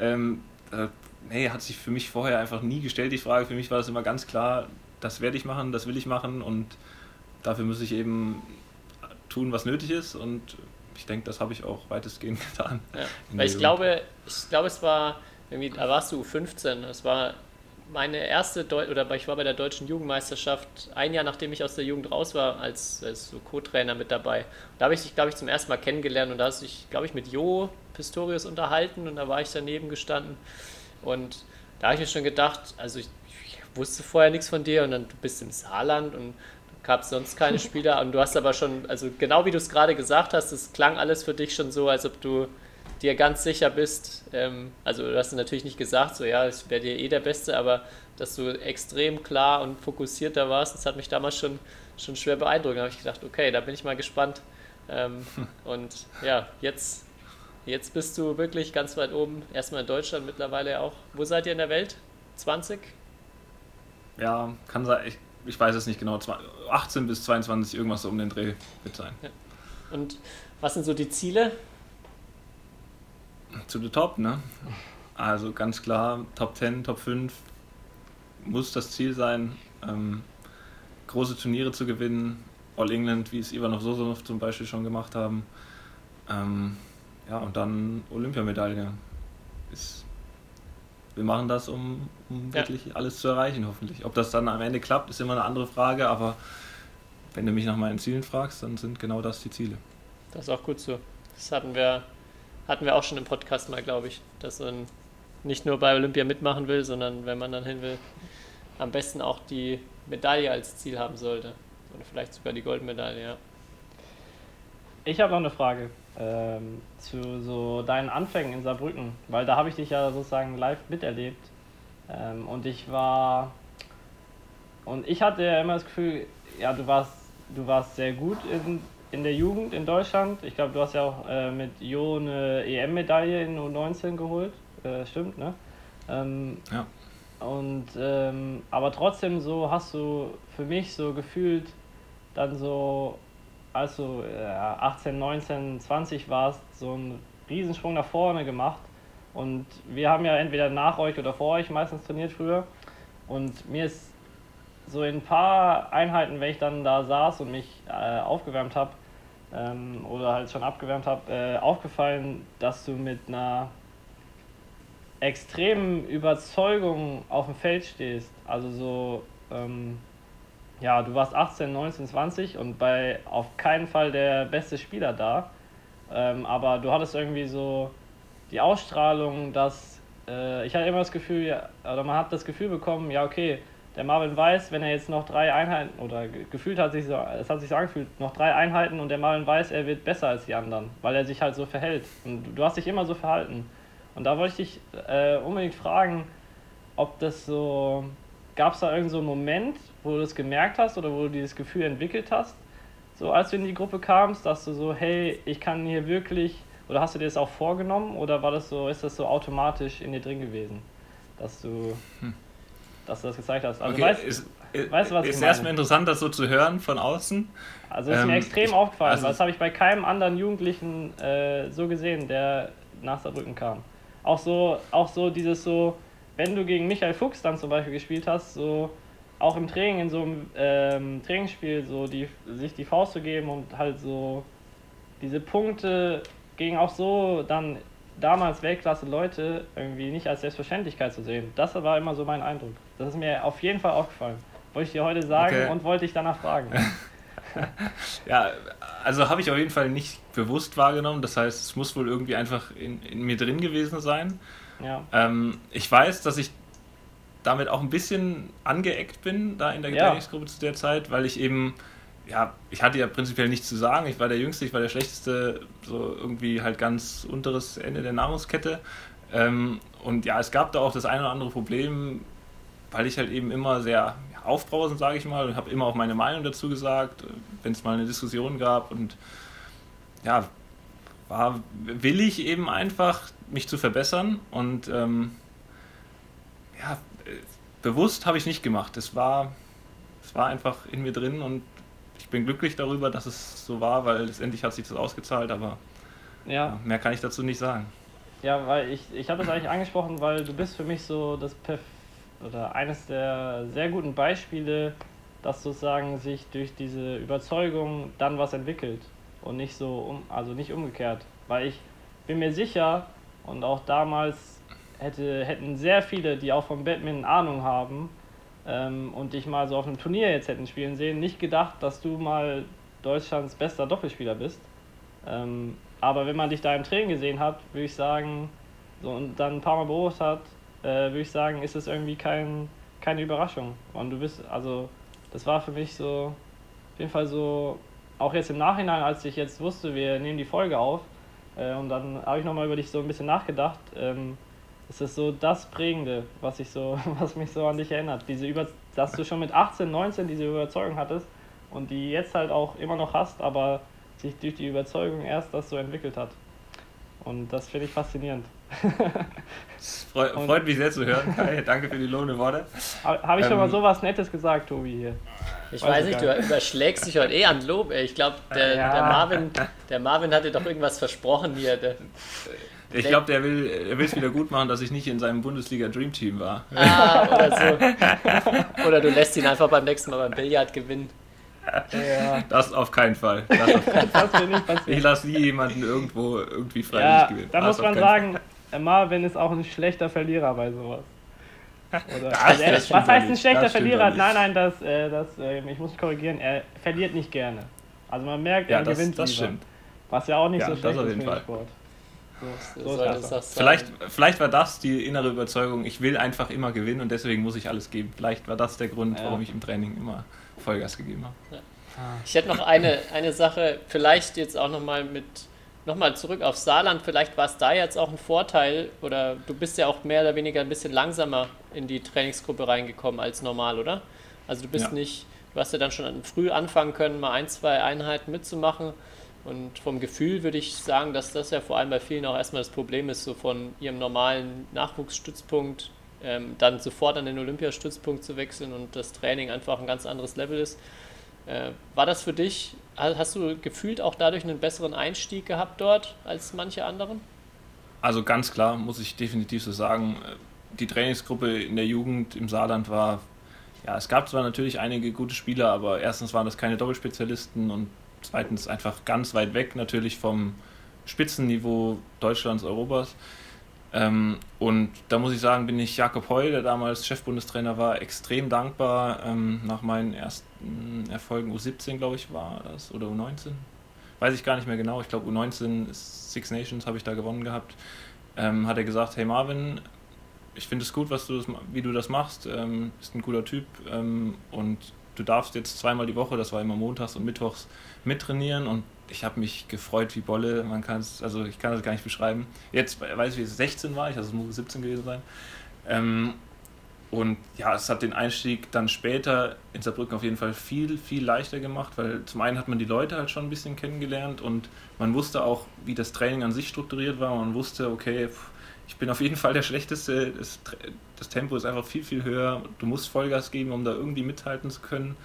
Ähm, äh, nee, hat sich für mich vorher einfach nie gestellt, die Frage. Für mich war das immer ganz klar, das werde ich machen, das will ich machen und dafür muss ich eben tun, was nötig ist und ich denke, das habe ich auch weitestgehend getan. Ja. Weil ich glaube, ich glaube, es war irgendwie, da warst du 15, es war meine erste Deu oder ich war bei der deutschen Jugendmeisterschaft ein Jahr nachdem ich aus der Jugend raus war als, als so Co-Trainer mit dabei. Da habe ich dich glaube ich zum ersten Mal kennengelernt und da hast du dich glaube ich mit Jo Pistorius unterhalten und da war ich daneben gestanden und da habe ich mir schon gedacht, also ich, ich wusste vorher nichts von dir und dann du bist im Saarland und gab es sonst keine Spieler. Und du hast aber schon, also genau wie du es gerade gesagt hast, es klang alles für dich schon so, als ob du dir ganz sicher bist. Ähm, also du hast natürlich nicht gesagt, so ja, ich wäre dir eh der Beste, aber dass du extrem klar und fokussiert da warst, das hat mich damals schon, schon schwer beeindruckt. Da habe ich gedacht, okay, da bin ich mal gespannt. Ähm, und ja, jetzt, jetzt bist du wirklich ganz weit oben. Erstmal in Deutschland, mittlerweile auch. Wo seid ihr in der Welt? 20? Ja, kann sein. Ich ich weiß es nicht genau, 18 bis 22, irgendwas so um den Dreh wird sein. Ja. Und was sind so die Ziele? Zu the Top, ne? Also ganz klar, Top 10, Top 5 muss das Ziel sein, ähm, große Turniere zu gewinnen. All England, wie es Ivanov Sosonov zum Beispiel schon gemacht haben. Ähm, ja, und dann Olympiamedaille. Ist wir machen das, um, um ja. wirklich alles zu erreichen, hoffentlich. Ob das dann am Ende klappt, ist immer eine andere Frage, aber wenn du mich nach meinen Zielen fragst, dann sind genau das die Ziele. Das ist auch gut so. Das hatten wir, hatten wir auch schon im Podcast mal, glaube ich, dass man nicht nur bei Olympia mitmachen will, sondern wenn man dann hin will, am besten auch die Medaille als Ziel haben sollte. Oder vielleicht sogar die Goldmedaille, ja. Ich habe noch eine Frage ähm, zu so deinen Anfängen in Saarbrücken, weil da habe ich dich ja sozusagen live miterlebt. Ähm, und ich war und ich hatte ja immer das Gefühl, ja, du warst, du warst sehr gut in, in der Jugend in Deutschland. Ich glaube, du hast ja auch äh, mit Jo eine EM-Medaille in U19 geholt. Äh, stimmt, ne? Ähm, ja. Und ähm, aber trotzdem so hast du für mich so gefühlt dann so als du 18, 19, 20 warst, so einen Riesensprung nach vorne gemacht. Und wir haben ja entweder nach euch oder vor euch meistens trainiert früher. Und mir ist so in ein paar Einheiten, wenn ich dann da saß und mich äh, aufgewärmt habe ähm, oder halt schon abgewärmt habe, äh, aufgefallen, dass du mit einer extremen Überzeugung auf dem Feld stehst. Also so, ähm, ja, du warst 18, 19, 20 und bei auf keinen Fall der beste Spieler da. Ähm, aber du hattest irgendwie so die Ausstrahlung, dass äh, ich hatte immer das Gefühl, ja, oder man hat das Gefühl bekommen, ja, okay, der Marvin weiß, wenn er jetzt noch drei Einheiten, oder gefühlt hat sich so, es hat sich so angefühlt, noch drei Einheiten und der Marvin weiß, er wird besser als die anderen, weil er sich halt so verhält. Und du hast dich immer so verhalten. Und da wollte ich dich äh, unbedingt fragen, ob das so, gab es da irgendeinen so einen Moment, wo du das gemerkt hast oder wo du dieses Gefühl entwickelt hast, so als du in die Gruppe kamst, dass du so, hey, ich kann hier wirklich, oder hast du dir das auch vorgenommen oder war das so, ist das so automatisch in dir drin gewesen, dass du, hm. dass du das gezeigt hast? Also okay, weißt, ist, weißt du, was ist erstmal interessant, das so zu hören von außen. Also ist ähm, mir extrem ich, aufgefallen, also weil das habe ich bei keinem anderen Jugendlichen äh, so gesehen, der nach Saarbrücken kam. Auch so, auch so dieses so, wenn du gegen Michael Fuchs dann zum Beispiel gespielt hast, so auch im Training, in so einem ähm, Trainingsspiel, so die, sich die Faust zu geben und halt so diese Punkte gegen auch so dann damals Weltklasse Leute irgendwie nicht als Selbstverständlichkeit zu sehen. Das war immer so mein Eindruck. Das ist mir auf jeden Fall aufgefallen. Wollte ich dir heute sagen okay. und wollte ich danach fragen. ja, also habe ich auf jeden Fall nicht bewusst wahrgenommen. Das heißt, es muss wohl irgendwie einfach in, in mir drin gewesen sein. Ja. Ähm, ich weiß, dass ich damit auch ein bisschen angeeckt bin, da in der ja. Trainingsgruppe zu der Zeit, weil ich eben, ja, ich hatte ja prinzipiell nichts zu sagen. Ich war der Jüngste, ich war der Schlechteste, so irgendwie halt ganz unteres Ende der Nahrungskette. Ähm, und ja, es gab da auch das eine oder andere Problem, weil ich halt eben immer sehr aufbrausend, sage ich mal, und habe immer auch meine Meinung dazu gesagt, wenn es mal eine Diskussion gab. Und ja, war willig eben einfach, mich zu verbessern. Und ähm, ja, bewusst habe ich nicht gemacht. Es war, es war einfach in mir drin und ich bin glücklich darüber, dass es so war, weil letztendlich hat sich das ausgezahlt, aber ja. mehr kann ich dazu nicht sagen. Ja, weil ich, ich habe das eigentlich angesprochen, weil du bist für mich so das Perf oder eines der sehr guten Beispiele, dass sozusagen sich durch diese Überzeugung dann was entwickelt und nicht so um, also nicht umgekehrt. Weil ich bin mir sicher und auch damals hätte, hätten sehr viele, die auch vom Badminton Ahnung haben ähm, und dich mal so auf einem Turnier jetzt hätten spielen sehen, nicht gedacht, dass du mal Deutschlands bester Doppelspieler bist. Ähm, aber wenn man dich da im Training gesehen hat, würde ich sagen, so und dann ein paar Mal beobachtet hat, äh, würde ich sagen, ist es irgendwie kein, keine Überraschung. Und du bist, also, das war für mich so, auf jeden Fall so, auch jetzt im Nachhinein, als ich jetzt wusste, wir nehmen die Folge auf, äh, und dann habe ich nochmal über dich so ein bisschen nachgedacht. Ähm, ist das so das Prägende, was, ich so, was mich so an dich erinnert. Diese Über dass du schon mit 18, 19 diese Überzeugung hattest und die jetzt halt auch immer noch hast, aber sich durch die Überzeugung erst das so entwickelt hat. Und das finde ich faszinierend. Freut, freut mich sehr zu hören, Kai. Danke für die lobenden Worte. Habe ich ähm, schon mal ähm, sowas Nettes gesagt, Tobi, hier? Ich weiß, weiß nicht, du überschlägst dich heute eh an Lob. Ey. Ich glaube, der, ja. der, Marvin, der Marvin hatte doch irgendwas versprochen hier. Der, ich glaube, der will es wieder gut machen, dass ich nicht in seinem Bundesliga Dream Team war. Ah, oder so. Oder du lässt ihn einfach beim nächsten Mal beim Billard gewinnen. Ja. Das auf keinen Fall. Das auf keinen Fall. ich lasse nie jemanden irgendwo irgendwie freiwillig ja, gewinnen. Da muss man sagen, Fall. Marvin ist auch ein schlechter Verlierer bei sowas. Oder, das, also er, was heißt ein schlechter Verlierer? Nein, nein, das, äh, das, äh, ich muss mich korrigieren, er verliert nicht gerne. Also man merkt, ja, er das, gewinnt das lieber. Stimmt. Was ja auch nicht ja, so schlecht ist für den Sport. So, so vielleicht, vielleicht war das die innere Überzeugung, ich will einfach immer gewinnen und deswegen muss ich alles geben. Vielleicht war das der Grund, ja. warum ich im Training immer Vollgas gegeben habe. Ja. Ich hätte noch eine, eine Sache, vielleicht jetzt auch nochmal mit, nochmal zurück auf Saarland, vielleicht war es da jetzt auch ein Vorteil oder du bist ja auch mehr oder weniger ein bisschen langsamer in die Trainingsgruppe reingekommen als normal, oder? Also du bist ja. nicht, du hast ja dann schon früh anfangen können, mal ein, zwei Einheiten mitzumachen und vom Gefühl würde ich sagen, dass das ja vor allem bei vielen auch erstmal das Problem ist, so von ihrem normalen Nachwuchsstützpunkt ähm, dann sofort an den Olympiastützpunkt zu wechseln und das Training einfach ein ganz anderes Level ist. Äh, war das für dich, hast du gefühlt auch dadurch einen besseren Einstieg gehabt dort als manche anderen? also ganz klar, muss ich definitiv so sagen, die Trainingsgruppe in der Jugend im Saarland war, ja, es gab zwar natürlich einige gute Spieler, aber erstens waren das keine Doppelspezialisten und zweitens einfach ganz weit weg natürlich vom Spitzenniveau Deutschlands, Europas. Ähm, und da muss ich sagen, bin ich Jakob Heu, der damals Chefbundestrainer war, extrem dankbar. Ähm, nach meinen ersten Erfolgen U17, glaube ich, war das, oder U19. Weiß ich gar nicht mehr genau. Ich glaube, U19 Six Nations habe ich da gewonnen gehabt. Ähm, hat er gesagt: Hey Marvin, ich finde es gut, was du das, wie du das machst. Ähm, bist ein cooler Typ ähm, und du darfst jetzt zweimal die Woche, das war immer montags und mittwochs, mittrainieren und ich habe mich gefreut wie Bolle. Man kann es, also ich kann das gar nicht beschreiben. Jetzt weiß ich, wie es 16 war, ich, also es muss 17 gewesen sein. Ähm, und ja, es hat den Einstieg dann später in Saarbrücken auf jeden Fall viel, viel leichter gemacht, weil zum einen hat man die Leute halt schon ein bisschen kennengelernt und man wusste auch, wie das Training an sich strukturiert war. Man wusste, okay, ich bin auf jeden Fall der Schlechteste. Das, das Tempo ist einfach viel, viel höher. Du musst Vollgas geben, um da irgendwie mithalten zu können.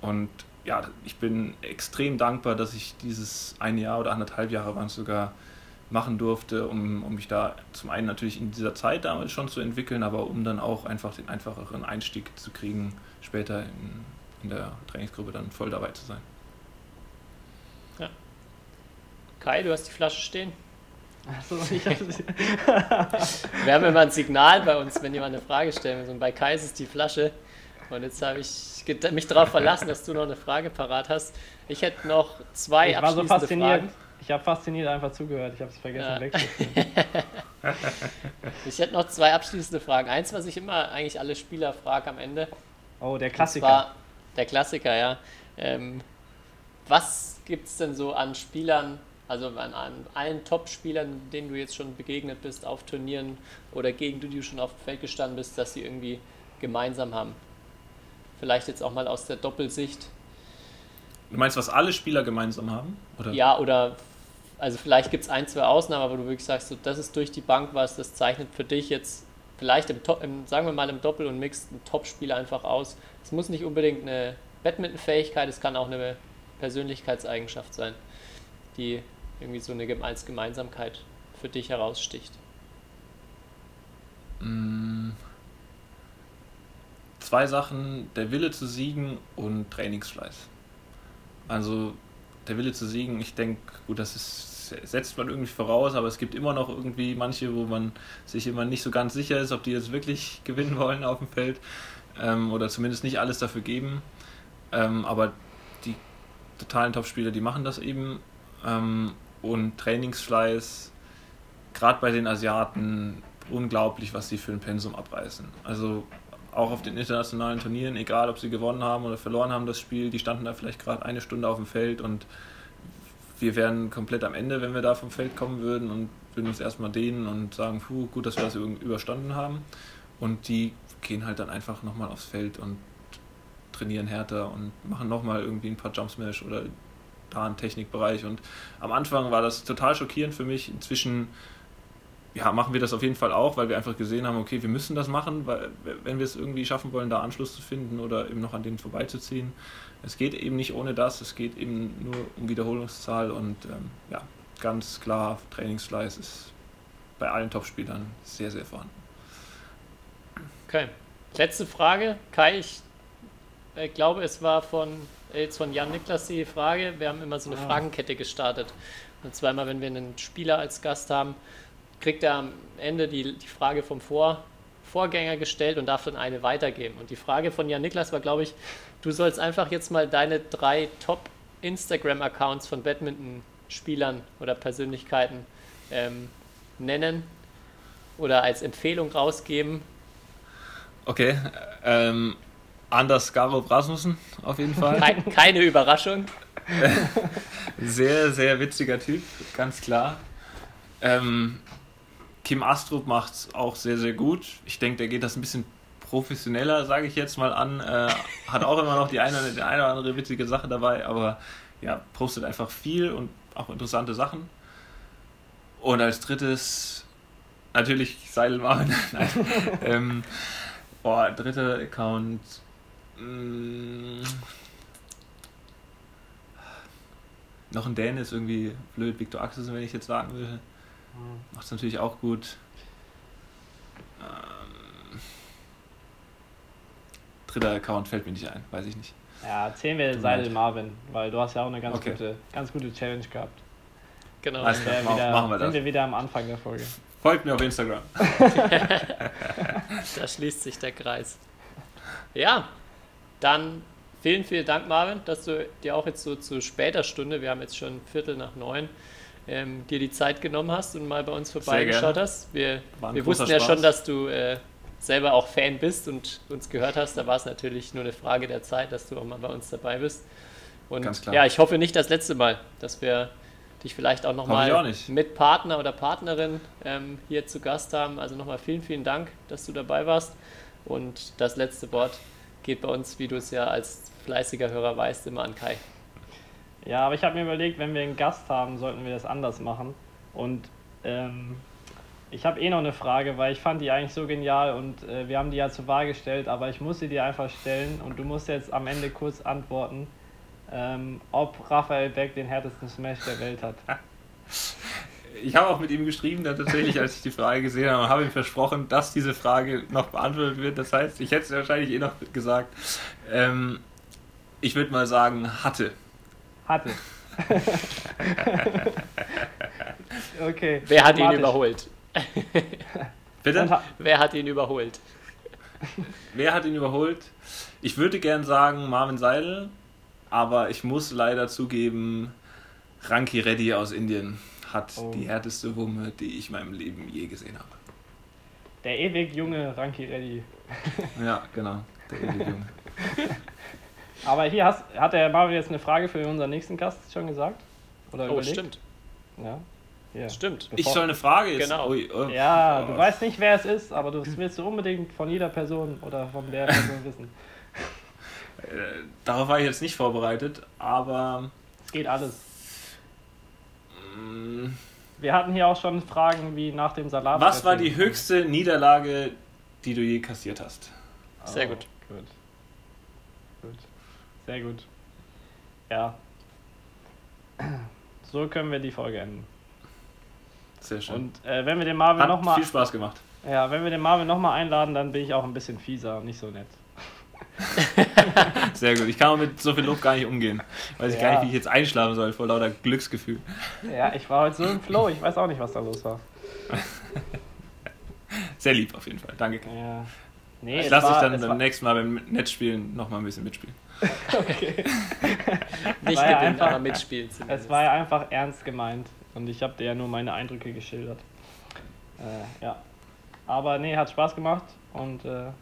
Und ja, ich bin extrem dankbar, dass ich dieses ein Jahr oder anderthalb Jahre waren es sogar machen durfte, um, um mich da zum einen natürlich in dieser Zeit damals schon zu entwickeln, aber um dann auch einfach den einfacheren Einstieg zu kriegen, später in, in der Trainingsgruppe dann voll dabei zu sein. Ja. Kai, du hast die Flasche stehen. Achso, ich habe Wir haben immer ein Signal bei uns, wenn jemand eine Frage stellen will. Und bei Kai ist die Flasche. Und jetzt habe ich mich darauf verlassen, dass du noch eine Frage parat hast. Ich hätte noch zwei ich war so abschließende fasziniert. Fragen. Ich habe fasziniert einfach zugehört. Ich habe es vergessen Ja. wegzuführen. Ich hätte noch zwei abschließende Fragen. Eins, was ich immer eigentlich alle Spieler frage am Ende. Oh, der Klassiker. der Klassiker, ja. Ähm, was gibt es denn so an Spielern, also an, an allen Top-Spielern, denen du jetzt schon begegnet bist auf Turnieren oder gegen die du schon auf dem Feld gestanden bist, dass sie irgendwie gemeinsam haben? Vielleicht jetzt auch mal aus der Doppelsicht. Du meinst, was alle Spieler gemeinsam haben? Oder? Ja, oder also vielleicht gibt es ein, zwei Ausnahmen, aber du wirklich sagst, so, das ist durch die Bank was, das zeichnet für dich jetzt vielleicht im, Top, im sagen wir mal im Doppel und Mixed einen Top-Spieler einfach aus. Es muss nicht unbedingt eine Badminton-Fähigkeit, es kann auch eine Persönlichkeitseigenschaft sein, die irgendwie so eine als Gemeinsamkeit für dich heraussticht. Mm, Zwei Sachen, der Wille zu siegen und Trainingsfleiß. Also der Wille zu siegen, ich denke, gut, das ist, setzt man irgendwie voraus, aber es gibt immer noch irgendwie manche, wo man sich immer nicht so ganz sicher ist, ob die jetzt wirklich gewinnen wollen auf dem Feld ähm, oder zumindest nicht alles dafür geben. Ähm, aber die totalen Topspieler, die machen das eben. Ähm, und Trainingsfleiß, gerade bei den Asiaten, unglaublich, was die für ein Pensum abreißen. Also auch auf den internationalen Turnieren, egal ob sie gewonnen haben oder verloren haben das Spiel, die standen da vielleicht gerade eine Stunde auf dem Feld und wir wären komplett am Ende, wenn wir da vom Feld kommen würden und würden uns erstmal dehnen und sagen, puh, gut, dass wir das überstanden haben. Und die gehen halt dann einfach nochmal aufs Feld und trainieren härter und machen nochmal irgendwie ein paar Jump Smash oder da einen Technikbereich. Und am Anfang war das total schockierend für mich. Inzwischen ja, machen wir das auf jeden Fall auch, weil wir einfach gesehen haben, okay, wir müssen das machen, weil wenn wir es irgendwie schaffen wollen, da Anschluss zu finden oder eben noch an denen vorbeizuziehen. Es geht eben nicht ohne das, es geht eben nur um Wiederholungszahl und ähm, ja, ganz klar, Trainingsfleiß ist bei allen Topspielern sehr, sehr vorhanden. Okay. Letzte Frage. Kai, ich äh, glaube, es war von, jetzt von Jan Niklas die Frage. Wir haben immer so eine Ah. Fragenkette gestartet. Und zweimal, wenn wir einen Spieler als Gast haben, kriegt er am Ende die, die Frage vom Vor, Vorgänger gestellt und darf dann eine weitergeben. Und die Frage von Jan Niklas war, glaube ich, du sollst einfach jetzt mal deine drei Top-Instagram-Accounts von Badminton-Spielern oder Persönlichkeiten ähm, nennen oder als Empfehlung rausgeben. Okay, ähm, Anders Garov Rasmussen auf jeden Fall. Kei- keine Überraschung. Sehr, sehr witziger Typ, ganz klar. Ähm, Kim Astrup macht es auch sehr, sehr gut. Ich denke, der geht das ein bisschen professioneller, sage ich jetzt mal an. Äh, hat auch immer noch die eine, die eine oder andere witzige Sache dabei, aber ja, postet einfach viel und auch interessante Sachen. Und als drittes natürlich Seidelmann. Ähm, boah, dritter Account. Mm, noch ein Däne ist irgendwie blöd, Victor Axelsen, wenn ich jetzt sagen will. Macht es natürlich auch gut. Ähm, dritter Account fällt mir nicht ein, weiß ich nicht. Ja, erzählen wir Seidel. Marvin, weil du hast ja auch eine ganz, Okay. gute, ganz gute Challenge gehabt. Genau. Wär mach- wieder, machen wir sind das. wir wieder am Anfang der Folge. Folgt mir auf Instagram. Da schließt sich der Kreis. Ja, dann vielen, vielen Dank, Marvin, dass du dir auch jetzt so zu später Stunde, wir haben jetzt schon Viertel nach neun, ähm, dir die Zeit genommen hast und mal bei uns vorbeigeschaut hast. Wir, wir wussten ja Spaß. schon, dass du äh, selber auch Fan bist und uns gehört hast. Da war es natürlich nur eine Frage der Zeit, dass du auch mal bei uns dabei bist. Und ja, ich hoffe nicht das letzte Mal, dass wir dich vielleicht auch nochmal mit Partner oder Partnerin ähm, hier zu Gast haben. Also nochmal vielen, vielen Dank, dass du dabei warst. Und das letzte Wort geht bei uns, wie du es ja als fleißiger Hörer weißt, immer an Kai. Ja, aber ich habe mir überlegt, wenn wir einen Gast haben, sollten wir das anders machen. Und ähm, ich habe eh noch eine Frage, weil ich fand die eigentlich so genial und äh, wir haben die ja zur Wahl gestellt, aber ich muss sie dir einfach stellen und du musst jetzt am Ende kurz antworten, ähm, ob Raphael Beck den härtesten Smash der Welt hat. Ich habe auch mit ihm geschrieben, dann tatsächlich, als ich die Frage gesehen habe, habe ihm versprochen, dass diese Frage noch beantwortet wird. Das heißt, ich hätte es wahrscheinlich eh noch gesagt. Ähm, ich würde mal sagen, hatte. Hatte. okay. Wer hat ihn überholt? Bitte? Und Wer hat ihn überholt? Wer hat ihn überholt? Ich würde gern sagen Marvin Seidel, aber ich muss leider zugeben, Ranki Reddy aus Indien hat Oh. die härteste Wumme, die ich in meinem Leben je gesehen habe. Der ewig junge Ranky Reddy. Ja, genau. Der ewige Junge. Aber hier hast, hat der Marvin jetzt eine Frage für unseren nächsten Gast schon gesagt? Oder Oh, überlegt? stimmt. Ja. Hier. Stimmt. Ich soll eine Frage jetzt. Genau. Ui, oh. Ja, du Oh. weißt nicht, wer es ist, aber das willst du unbedingt von jeder Person oder von der Person wissen. Äh, Darauf war ich jetzt nicht vorbereitet, aber Es geht alles. Wir hatten hier auch schon Fragen wie nach dem Salat. was war die höchste Niederlage, die du je kassiert hast? Sehr gut. Gut. Gut. Sehr gut. Ja. So können wir die Folge enden. Sehr schön. Und äh, wenn wir den Marvin Hat nochmal viel Spaß gemacht. ja, wenn wir den Marvin noch mal einladen, dann bin ich auch ein bisschen fieser und nicht so nett. Sehr gut. Ich kann auch mit so viel Lob gar nicht umgehen. Weiß ich gar Ja. nicht, wie ich jetzt einschlafen soll vor lauter Glücksgefühl. Ja, ich war heute so im Flow, ich weiß auch nicht, was da los war. Sehr lieb auf jeden Fall. Danke. Ja. Nee, Ich lasse dich dann beim war- nächsten Mal beim Netzspielen noch mal ein bisschen mitspielen. Nicht war ja gewinnen, einfach- aber mitspielen zumindest. Es war ja einfach ernst gemeint und ich habe dir ja nur meine Eindrücke geschildert. Äh, ja. Aber nee, hat Spaß gemacht und äh, ja,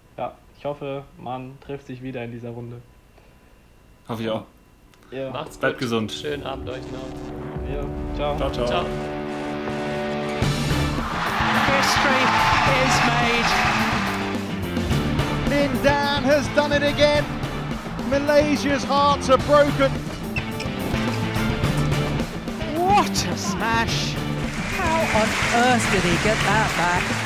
ich hoffe, man trifft sich wieder in dieser Runde. Hoffe ich auch. Ja, Macht's Bleibt gut. gesund. Schönen Abend euch noch. ja ciao. Ciao, ciao. Ciao. History is made. Lin Dan has done it again. Malaysia's hearts are broken. What a smash! How on earth did he get that back?